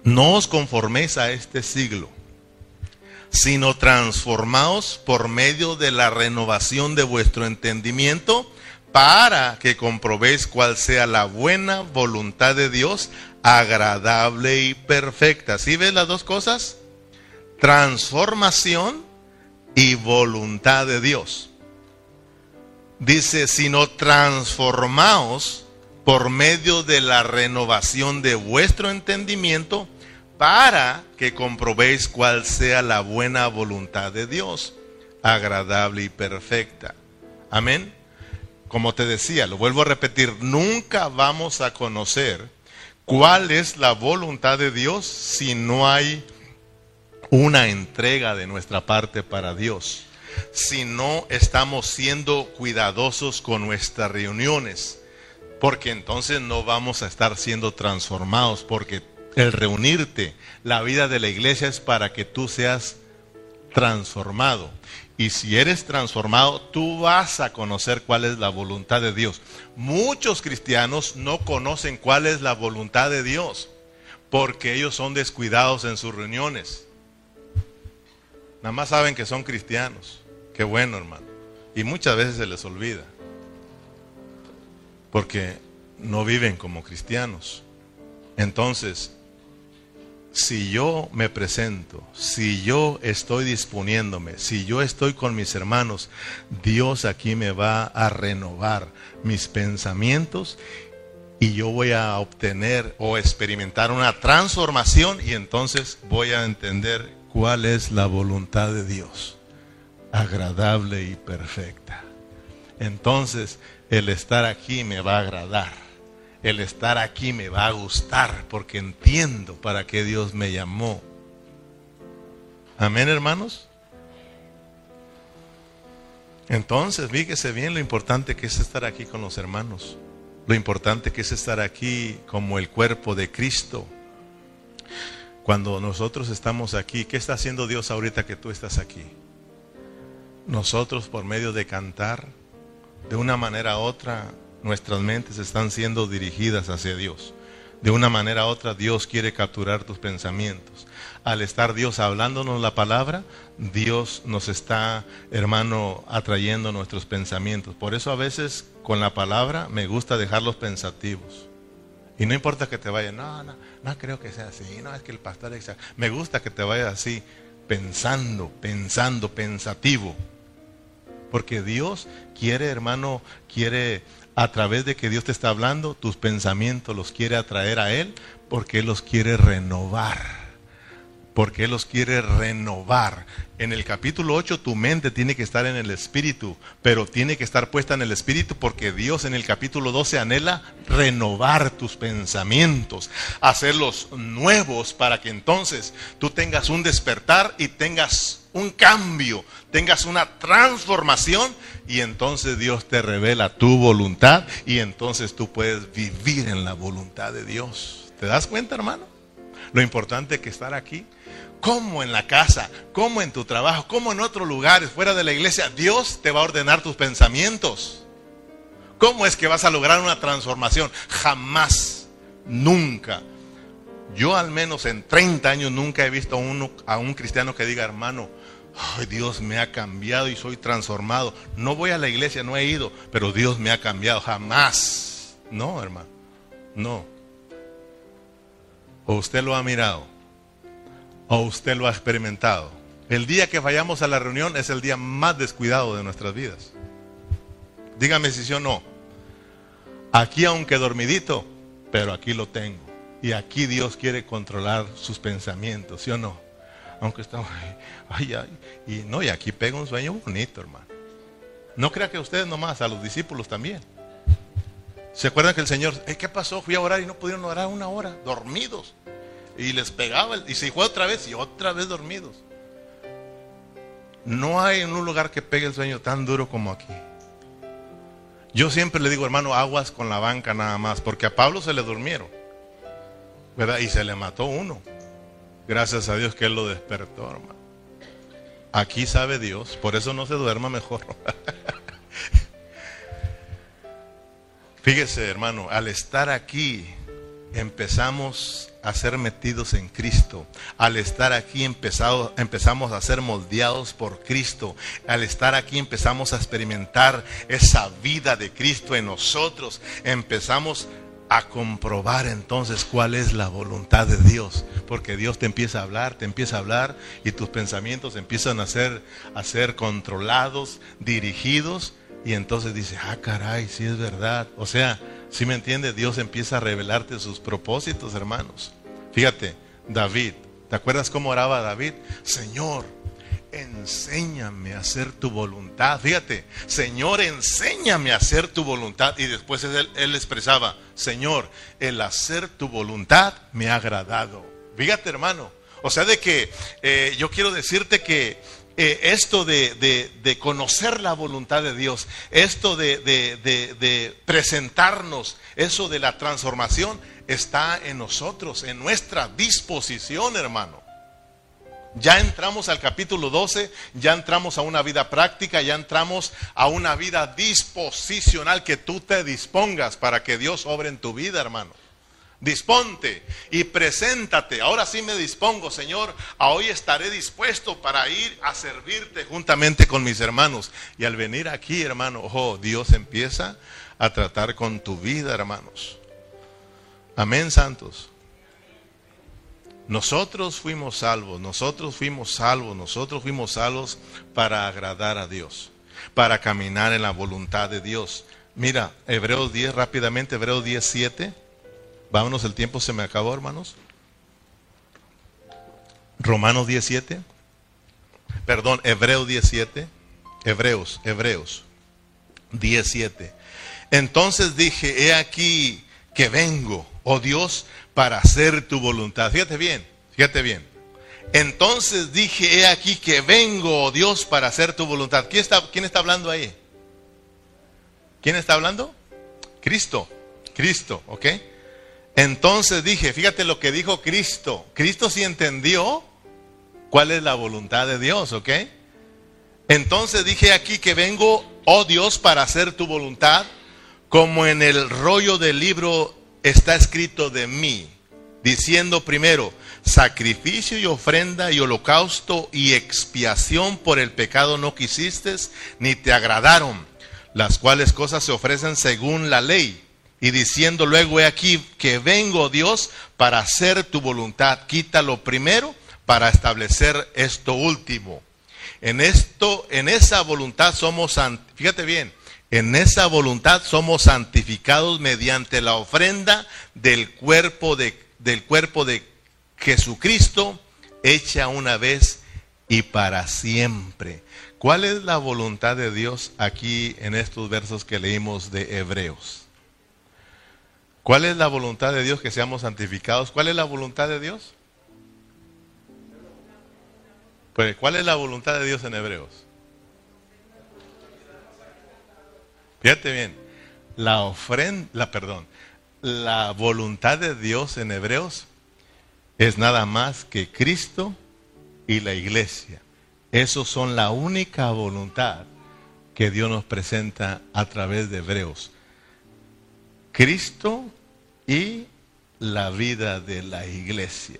No os conforméis a este siglo, sino transformaos por medio de la renovación de vuestro entendimiento para que comprobéis cuál sea la buena voluntad de Dios, agradable y perfecta. ¿Sí ves las dos cosas? Transformación y voluntad de Dios. Dice, sino transformaos por medio de la renovación de vuestro entendimiento para que comprobéis cuál sea la buena voluntad de Dios, agradable y perfecta. Amén. Como te decía, lo vuelvo a repetir, nunca vamos a conocer cuál es la voluntad de Dios si no hay una entrega de nuestra parte para Dios si no estamos siendo cuidadosos con nuestras reuniones, porque entonces no vamos a estar siendo transformados, porque el reunirte, la vida de la iglesia es para que tú seas transformado. Y si eres transformado, tú vas a conocer cuál es la voluntad de Dios. Muchos cristianos no conocen cuál es la voluntad de Dios, porque ellos son descuidados en sus reuniones. Nada más saben que son cristianos. Qué bueno, hermano. Y muchas veces se les olvida. Porque no viven como cristianos. Entonces, si yo me presento, si yo estoy disponiéndome, si yo estoy con mis hermanos, Dios aquí me va a renovar mis pensamientos y yo voy a obtener o experimentar una transformación y entonces voy a entender cuál es la voluntad de Dios agradable y perfecta. Entonces el estar aquí me va a agradar. El estar aquí me va a gustar porque entiendo para qué Dios me llamó. Amén, hermanos. Entonces, fíjese bien lo importante que es estar aquí con los hermanos. Lo importante que es estar aquí como el cuerpo de Cristo. Cuando nosotros estamos aquí, ¿qué está haciendo Dios ahorita que tú estás aquí? nosotros por medio de cantar, de una manera u otra, nuestras mentes están siendo dirigidas hacia Dios. De una manera u otra, Dios quiere capturar tus pensamientos. Al estar Dios hablándonos la palabra, Dios nos está, hermano, atrayendo nuestros pensamientos. Por eso a veces con la palabra me gusta dejarlos pensativos. Y no importa que te vaya, no, no, no creo que sea así, no es que el pastor Me gusta que te vaya así, pensando, pensando, pensativo. Porque Dios quiere, hermano, quiere a través de que Dios te está hablando, tus pensamientos los quiere atraer a Él, porque Él los quiere renovar porque Él los quiere renovar. En el capítulo 8 tu mente tiene que estar en el Espíritu, pero tiene que estar puesta en el Espíritu porque Dios en el capítulo 12 anhela renovar tus pensamientos, hacerlos nuevos para que entonces tú tengas un despertar y tengas un cambio, tengas una transformación y entonces Dios te revela tu voluntad y entonces tú puedes vivir en la voluntad de Dios. ¿Te das cuenta, hermano? Lo importante es que estar aquí como en la casa, como en tu trabajo, como en otros lugares fuera de la iglesia, Dios te va a ordenar tus pensamientos. ¿Cómo es que vas a lograr una transformación? Jamás, nunca. Yo al menos en 30 años nunca he visto a, uno, a un cristiano que diga, hermano, Dios me ha cambiado y soy transformado. No voy a la iglesia, no he ido, pero Dios me ha cambiado. Jamás. No, hermano. No. ¿O usted lo ha mirado? ¿O usted lo ha experimentado? El día que vayamos a la reunión es el día más descuidado de nuestras vidas. Dígame si sí o no. Aquí aunque dormidito, pero aquí lo tengo. Y aquí Dios quiere controlar sus pensamientos, ¿sí o no? Aunque estamos, ay, ay, y no, y aquí pega un sueño bonito, hermano. No crea que ustedes nomás, a los discípulos también. ¿Se acuerdan que el Señor, ¿qué pasó? Fui a orar y no pudieron orar una hora, dormidos y les pegaba y se fue otra vez y otra vez dormidos. No hay en un lugar que pegue el sueño tan duro como aquí. Yo siempre le digo, hermano, aguas con la banca nada más, porque a Pablo se le durmieron, ¿verdad? Y se le mató uno. Gracias a Dios que él lo despertó, hermano. Aquí sabe Dios, por eso no se duerma mejor. Fíjese, hermano, al estar aquí empezamos a ser metidos en Cristo. Al estar aquí empezado, empezamos a ser moldeados por Cristo. Al estar aquí empezamos a experimentar esa vida de Cristo en nosotros. Empezamos a comprobar entonces cuál es la voluntad de Dios, porque Dios te empieza a hablar, te empieza a hablar y tus pensamientos empiezan a ser, a ser controlados, dirigidos y entonces dice, ah caray, sí es verdad. O sea, si me entiende, Dios empieza a revelarte sus propósitos, hermanos. Fíjate, David, ¿te acuerdas cómo oraba David? Señor, enséñame a hacer tu voluntad. Fíjate, Señor, enséñame a hacer tu voluntad. Y después él, expresaba, Señor, el hacer tu voluntad me ha agradado. Fíjate, hermano. O sea, de que eh, yo quiero decirte que eh, esto de, conocer la voluntad de Dios, esto de presentarnos, eso de la transformación, está en nosotros, en nuestra disposición, hermano. Ya entramos al capítulo 12, ya entramos a una vida práctica, ya entramos a una vida disposicional que tú te dispongas para que Dios obre en tu vida, hermano. Disponte y preséntate. Ahora sí me dispongo, Señor. Hoy estaré dispuesto para ir a servirte juntamente con mis hermanos. Y al venir aquí, hermano, oh, Dios empieza a tratar con tu vida, hermanos. Amén, santos. Nosotros fuimos salvos, nosotros fuimos salvos, nosotros fuimos salvos para agradar a Dios, para caminar en la voluntad de Dios. Mira, Hebreos 10, rápidamente, Hebreos 10, 7. Vámonos, el tiempo se me acabó, hermanos. Romanos 17. Perdón, Hebreos 17. Hebreos, Hebreos 17. Entonces dije, he aquí que vengo, oh Dios, para hacer tu voluntad. Fíjate bien, fíjate bien. Entonces dije, he aquí que vengo, oh Dios, para hacer tu voluntad. ¿Quién está, ¿Quién está hablando ahí? ¿Quién está hablando? Cristo, Cristo, ¿ok? Entonces dije, fíjate lo que dijo Cristo. Cristo sí entendió cuál es la voluntad de Dios, ¿ok? Entonces dije aquí que vengo, oh Dios, para hacer tu voluntad, como en el rollo del libro está escrito de mí, diciendo primero, sacrificio y ofrenda y holocausto y expiación por el pecado no quisiste, ni te agradaron, las cuales cosas se ofrecen según la ley. Y diciendo luego, he aquí que vengo Dios para hacer tu voluntad. Quítalo primero para establecer esto último. En esto, en esa voluntad somos, fíjate bien, en esa voluntad somos santificados mediante la ofrenda del cuerpo de, del cuerpo de Jesucristo, hecha una vez y para siempre. ¿Cuál es la voluntad de Dios aquí en estos versos que leímos de Hebreos? ¿Cuál es la voluntad de Dios que seamos santificados? ¿Cuál es la voluntad de Dios? Pues, ¿cuál es la voluntad de Dios en Hebreos? Fíjate bien, la ofrenda, la perdón, la voluntad de Dios en Hebreos es nada más que Cristo y la iglesia. Esos son la única voluntad que Dios nos presenta a través de Hebreos. Cristo y la vida de la iglesia.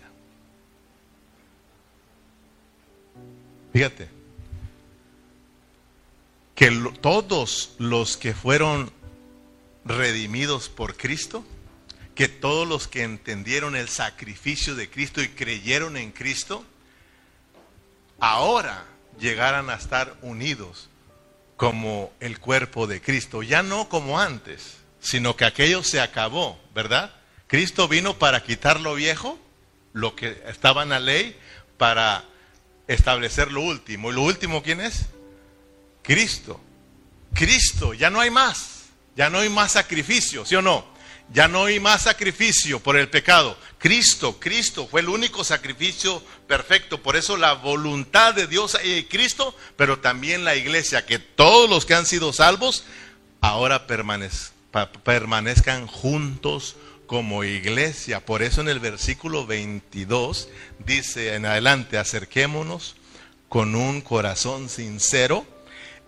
Fíjate, que todos los que fueron redimidos por Cristo, que todos los que entendieron el sacrificio de Cristo y creyeron en Cristo, ahora llegaran a estar unidos como el cuerpo de Cristo, ya no como antes, sino que aquello se acabó, ¿verdad? Cristo vino para quitar lo viejo, lo que estaba en la ley, para establecer lo último. ¿Y lo último quién es? Cristo. Cristo, ya no hay más. Ya no hay más sacrificio, ¿sí o no? Ya no hay más sacrificio por el pecado. Cristo, Cristo fue el único sacrificio perfecto. Por eso la voluntad de Dios y Cristo, pero también la iglesia, que todos los que han sido salvos ahora permanezcan juntos como iglesia. Por eso en el versículo 22 dice en adelante, acerquémonos con un corazón sincero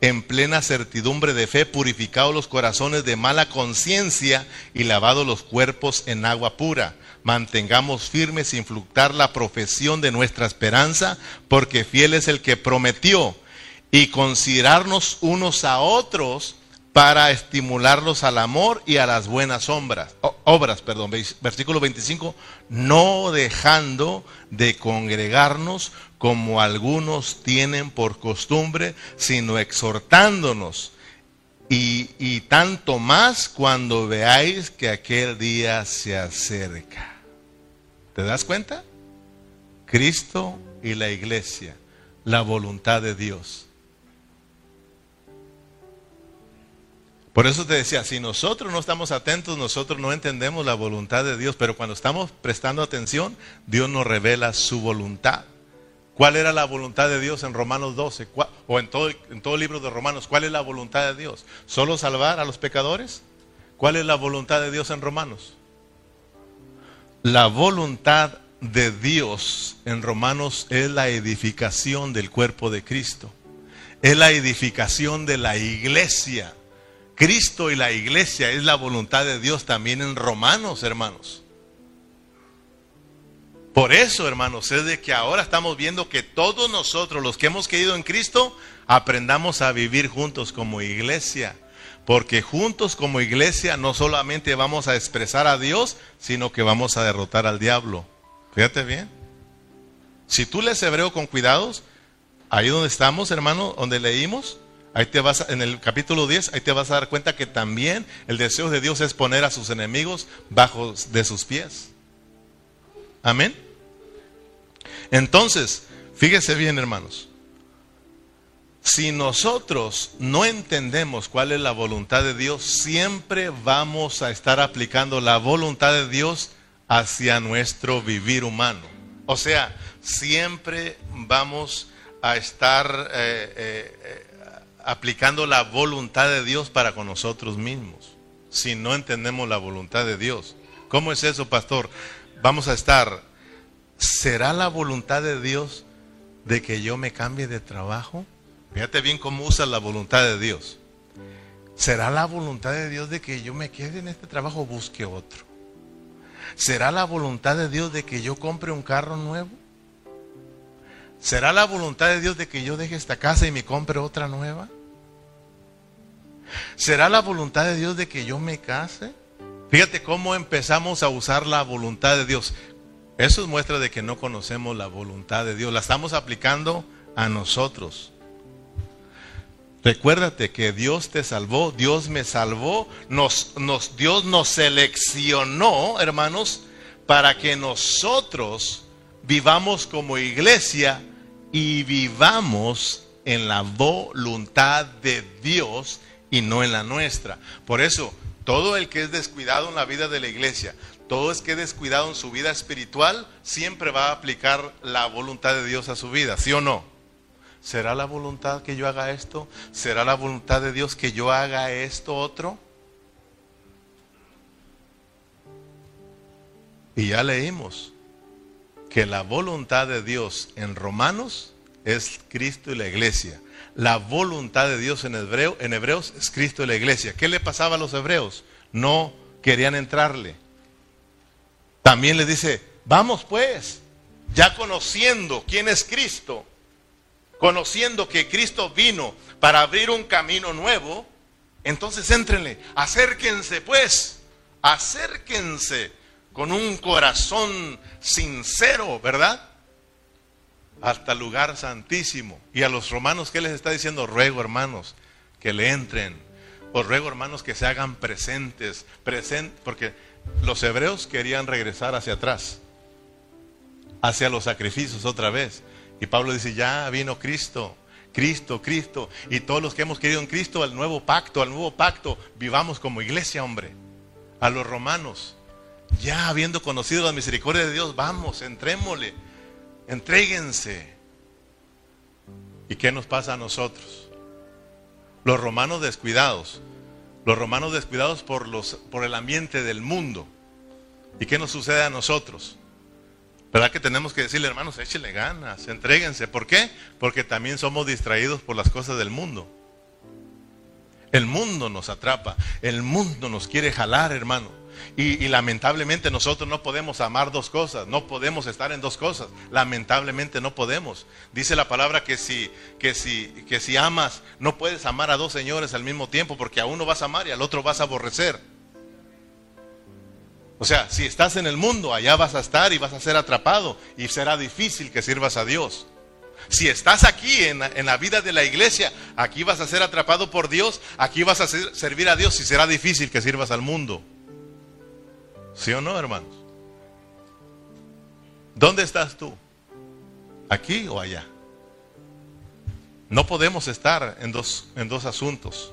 en plena certidumbre de fe, purificados los corazones de mala conciencia y lavados los cuerpos en agua pura. Mantengamos firmes sin fluctuar la profesión de nuestra esperanza, porque fiel es el que prometió, y considerarnos unos a otros para estimularlos al amor y a las buenas obras. obras perdón, versículo 25, no dejando de congregarnos como algunos tienen por costumbre, sino exhortándonos. Y, y tanto más cuando veáis que aquel día se acerca. ¿Te das cuenta? Cristo y la iglesia, la voluntad de Dios. Por eso te decía, si nosotros no estamos atentos, nosotros no entendemos la voluntad de Dios, pero cuando estamos prestando atención, Dios nos revela su voluntad. ¿Cuál era la voluntad de Dios en Romanos 12? O en todo, en todo el libro de Romanos, ¿cuál es la voluntad de Dios? ¿Solo salvar a los pecadores? ¿Cuál es la voluntad de Dios en Romanos? La voluntad de Dios en Romanos es la edificación del cuerpo de Cristo. Es la edificación de la iglesia. Cristo y la iglesia es la voluntad de Dios también en Romanos, hermanos. Por eso, hermanos, es de que ahora estamos viendo que todos nosotros, los que hemos creído en Cristo, aprendamos a vivir juntos como iglesia. Porque juntos como iglesia no solamente vamos a expresar a Dios, sino que vamos a derrotar al diablo. Fíjate bien. Si tú lees Hebreo con cuidados, ahí donde estamos, hermano, donde leímos, Ahí te vas, en el capítulo 10, ahí te vas a dar cuenta que también el deseo de Dios es poner a sus enemigos bajo de sus pies. Amén. Entonces, fíjese bien, hermanos. Si nosotros no entendemos cuál es la voluntad de Dios, siempre vamos a estar aplicando la voluntad de Dios hacia nuestro vivir humano. O sea, siempre vamos a estar eh, eh, eh, aplicando la voluntad de Dios para con nosotros mismos, si no entendemos la voluntad de Dios. ¿Cómo es eso, pastor? Vamos a estar, ¿será la voluntad de Dios de que yo me cambie de trabajo? Fíjate bien cómo usa la voluntad de Dios. ¿Será la voluntad de Dios de que yo me quede en este trabajo o busque otro? ¿Será la voluntad de Dios de que yo compre un carro nuevo? ¿Será la voluntad de Dios de que yo deje esta casa y me compre otra nueva? ¿Será la voluntad de Dios de que yo me case? Fíjate cómo empezamos a usar la voluntad de Dios. Eso es muestra de que no conocemos la voluntad de Dios. La estamos aplicando a nosotros. Recuérdate que Dios te salvó, Dios me salvó, nos, Dios nos seleccionó, hermanos, para que nosotros vivamos como iglesia y vivamos en la voluntad de Dios y no en la nuestra. Por eso, todo el que es descuidado en la vida de la iglesia, todo el que es descuidado en su vida espiritual, siempre va a aplicar la voluntad de Dios a su vida, ¿sí o no? ¿Será la voluntad que yo haga esto? ¿Será la voluntad de Dios que yo haga esto otro? Y ya leímos que la voluntad de Dios en Romanos es Cristo y la iglesia la voluntad de Dios en hebreo, en hebreos es Cristo y la iglesia. ¿Qué le pasaba a los hebreos? No querían entrarle. También le dice, vamos pues, ya conociendo quién es Cristo, conociendo que Cristo vino para abrir un camino nuevo, entonces éntrenle, acérquense pues, acérquense con un corazón sincero, ¿verdad? Hasta el lugar santísimo. Y a los romanos, ¿qué les está diciendo? Ruego, hermanos, que le entren. Os ruego, hermanos, que se hagan presentes. porque los hebreos querían regresar hacia atrás, hacia los sacrificios otra vez. Y Pablo dice, ya vino Cristo, Cristo, Cristo. Y todos los que hemos querido en Cristo, al nuevo pacto, al nuevo pacto, vivamos como iglesia, hombre. A los romanos, ya habiendo conocido la misericordia de Dios, vamos, entrémosle Entréguense. ¿Y qué nos pasa a nosotros? Los romanos descuidados. Los romanos descuidados por, los, por el ambiente del mundo. ¿Y qué nos sucede a nosotros? ¿Verdad que tenemos que decirle, hermanos, échenle ganas, entréguense? ¿Por qué? Porque también somos distraídos por las cosas del mundo. El mundo nos atrapa, el mundo nos quiere jalar, hermano. Y, lamentablemente nosotros no podemos amar dos cosas, no podemos estar en dos cosas. Lamentablemente no podemos. Dice la palabra que si, que si, que si amas, no puedes amar a dos señores al mismo tiempo, porque a uno vas a amar y al otro vas a aborrecer. O sea, si estás en el mundo, allá vas a estar y vas a ser atrapado y será difícil que sirvas a Dios. Si estás aquí en, la vida de la iglesia, aquí vas a ser atrapado por Dios, aquí vas a servir a Dios y será difícil que sirvas al mundo. ¿Sí o no, hermanos? ¿Dónde estás tú? ¿Aquí o allá? No podemos estar en dos, en dos asuntos.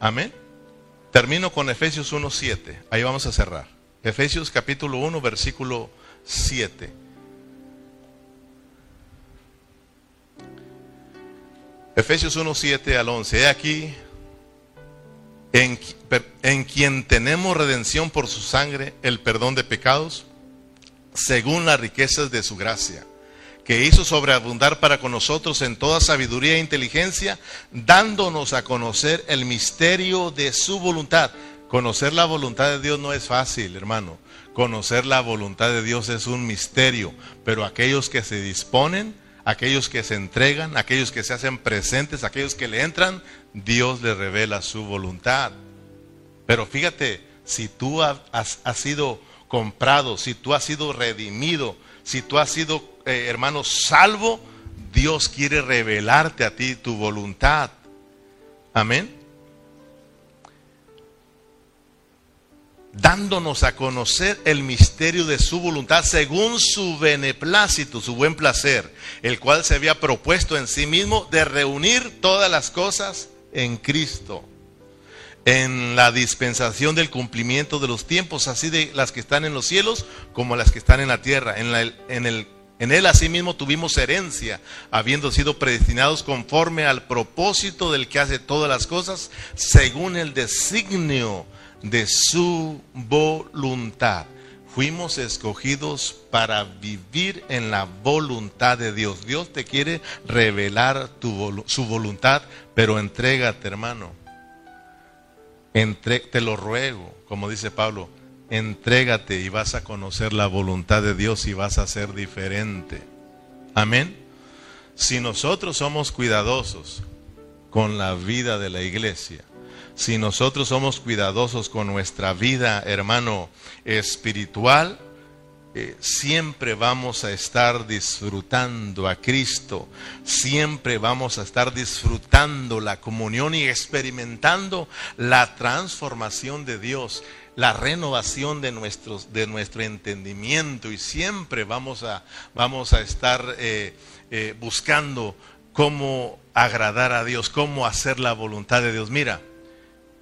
Amén. Termino con Efesios 1.7. Ahí vamos a cerrar. Efesios capítulo 1, versículo 7. Efesios 1.7 al 11. He aquí en, quien tenemos redención por su sangre, el perdón de pecados, según las riquezas de su gracia, que hizo sobreabundar para con nosotros en toda sabiduría e inteligencia, dándonos a conocer el misterio de su voluntad. Conocer la voluntad de Dios no es fácil, hermano. Conocer la voluntad de Dios es un misterio, pero aquellos que se disponen, aquellos que se entregan, aquellos que se hacen presentes, aquellos que le entran, Dios le revela su voluntad. Pero fíjate, si tú has, sido comprado, si tú has sido redimido, si tú has sido, eh, hermano, salvo, Dios quiere revelarte a ti tu voluntad. Amén. Dándonos a conocer el misterio de su voluntad según su beneplácito, su buen placer, el cual se había propuesto en sí mismo de reunir todas las cosas en Cristo, en la dispensación del cumplimiento de los tiempos, así de las que están en los cielos como las que están en la tierra. En, en, el, en Él asimismo tuvimos herencia, habiendo sido predestinados conforme al propósito del que hace todas las cosas, según el designio de su voluntad. Fuimos escogidos para vivir en la voluntad de Dios. Dios te quiere revelar su voluntad, pero entrégate, hermano. te lo ruego, como dice Pablo, entrégate y vas a conocer la voluntad de Dios y vas a ser diferente. Amén. Si nosotros somos cuidadosos con la vida de la iglesia, si nosotros somos cuidadosos con nuestra vida, hermano, espiritual, eh, siempre vamos a estar disfrutando a Cristo, siempre vamos a estar disfrutando la comunión y experimentando la transformación de Dios, la renovación de, nuestros, de nuestro entendimiento y siempre vamos a, vamos a estar eh, eh, buscando cómo agradar a Dios, cómo hacer la voluntad de Dios. Mira,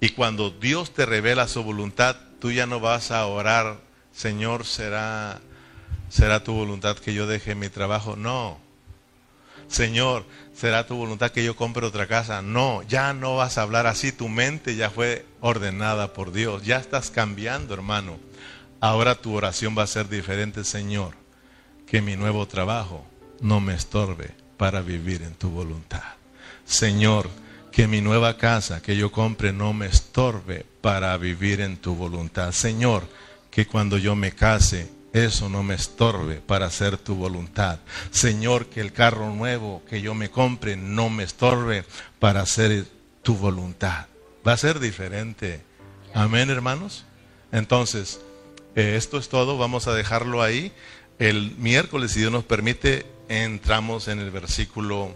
y cuando Dios te revela su voluntad, tú ya no vas a orar, Señor, será, será tu voluntad que yo deje mi trabajo. No. Señor, será tu voluntad que yo compre otra casa. No, ya no vas a hablar así. Tu mente ya fue ordenada por Dios. Ya estás cambiando, hermano. Ahora tu oración va a ser diferente, Señor. Que mi nuevo trabajo no me estorbe para vivir en tu voluntad. Señor, que mi nueva casa que yo compre no me estorbe para vivir en tu voluntad. Señor, que cuando yo me case, eso no me estorbe para hacer tu voluntad. Señor, que el carro nuevo que yo me compre no me estorbe para hacer tu voluntad. Va a ser diferente. Amén, hermanos. Entonces, eh, esto es todo. Vamos a dejarlo ahí. El miércoles, si Dios nos permite, entramos en el versículo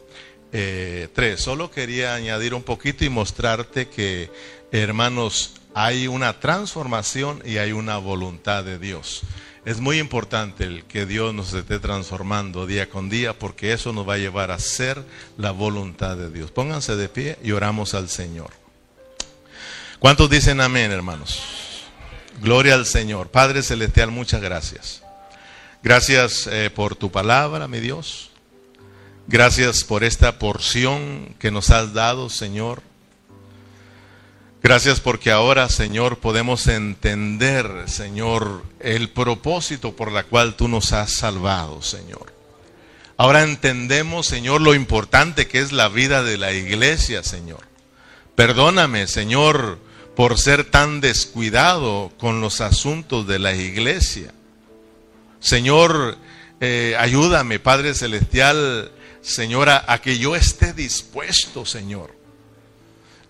eh, tres. Solo quería añadir un poquito y mostrarte que, hermanos, hay una transformación y hay una voluntad de Dios. Es muy importante el que Dios nos esté transformando día con día porque eso nos va a llevar a ser la voluntad de Dios. Pónganse de pie y oramos al Señor. ¿Cuántos dicen amén, hermanos? Gloria al Señor. Padre Celestial, muchas gracias. Gracias eh, por tu palabra, mi Dios. Gracias por esta porción que nos has dado, Señor. Gracias porque ahora, Señor, podemos entender, Señor, el propósito por la cual tú nos has salvado, Señor. Ahora entendemos, Señor, lo importante que es la vida de la iglesia, Señor. Perdóname, Señor, por ser tan descuidado con los asuntos de la iglesia. Señor, eh, ayúdame, Padre Celestial, Señora, a que yo esté dispuesto, Señor,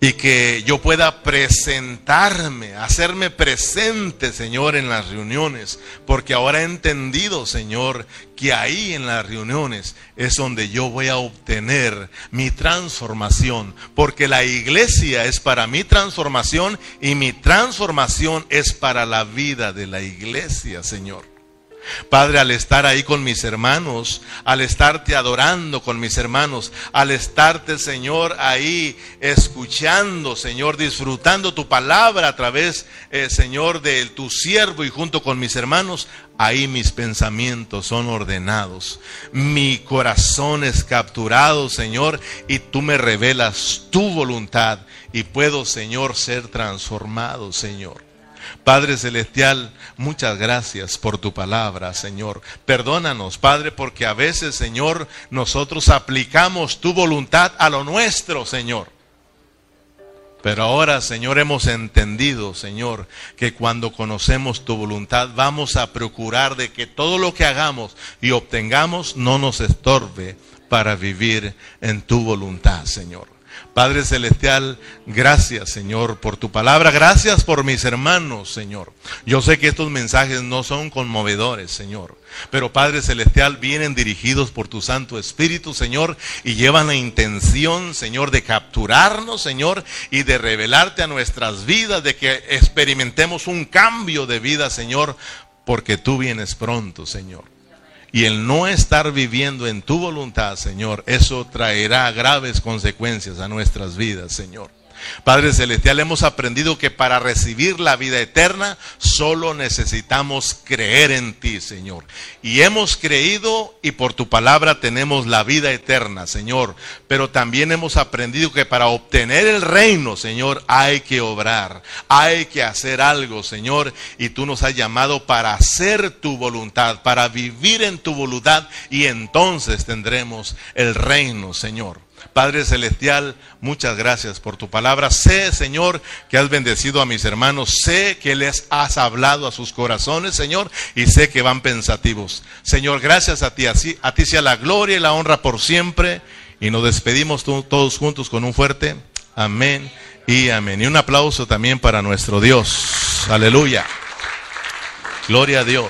y que yo pueda presentarme, hacerme presente, Señor, en las reuniones, porque ahora he entendido, Señor, que ahí en las reuniones es donde yo voy a obtener mi transformación, porque la iglesia es para mi transformación y mi transformación es para la vida de la iglesia, Señor. Padre, al estar ahí con mis hermanos, al estarte adorando con mis hermanos, al estarte, Señor, ahí escuchando, Señor, disfrutando tu palabra a través, eh, Señor, de tu siervo y junto con mis hermanos, ahí mis pensamientos son ordenados. Mi corazón es capturado, Señor, y tú me revelas tu voluntad y puedo, Señor, ser transformado, Señor. Padre Celestial, muchas gracias por tu palabra, Señor. Perdónanos, Padre, porque a veces, Señor, nosotros aplicamos tu voluntad a lo nuestro, Señor. Pero ahora, Señor, hemos entendido, Señor, que cuando conocemos tu voluntad vamos a procurar de que todo lo que hagamos y obtengamos no nos estorbe para vivir en tu voluntad, Señor. Padre Celestial, gracias Señor por tu palabra, gracias por mis hermanos Señor. Yo sé que estos mensajes no son conmovedores Señor, pero Padre Celestial vienen dirigidos por tu Santo Espíritu Señor y llevan la intención Señor de capturarnos Señor y de revelarte a nuestras vidas, de que experimentemos un cambio de vida Señor, porque tú vienes pronto Señor. Y el no estar viviendo en tu voluntad, Señor, eso traerá graves consecuencias a nuestras vidas, Señor. Padre Celestial, hemos aprendido que para recibir la vida eterna solo necesitamos creer en ti, Señor. Y hemos creído y por tu palabra tenemos la vida eterna, Señor. Pero también hemos aprendido que para obtener el reino, Señor, hay que obrar, hay que hacer algo, Señor. Y tú nos has llamado para hacer tu voluntad, para vivir en tu voluntad y entonces tendremos el reino, Señor. Padre Celestial, muchas gracias por tu palabra. Sé, Señor, que has bendecido a mis hermanos. Sé que les has hablado a sus corazones, Señor, y sé que van pensativos. Señor, gracias a ti. Así, a ti sea la gloria y la honra por siempre. Y nos despedimos todos juntos con un fuerte amén y amén. Y un aplauso también para nuestro Dios. Aleluya. Gloria a Dios.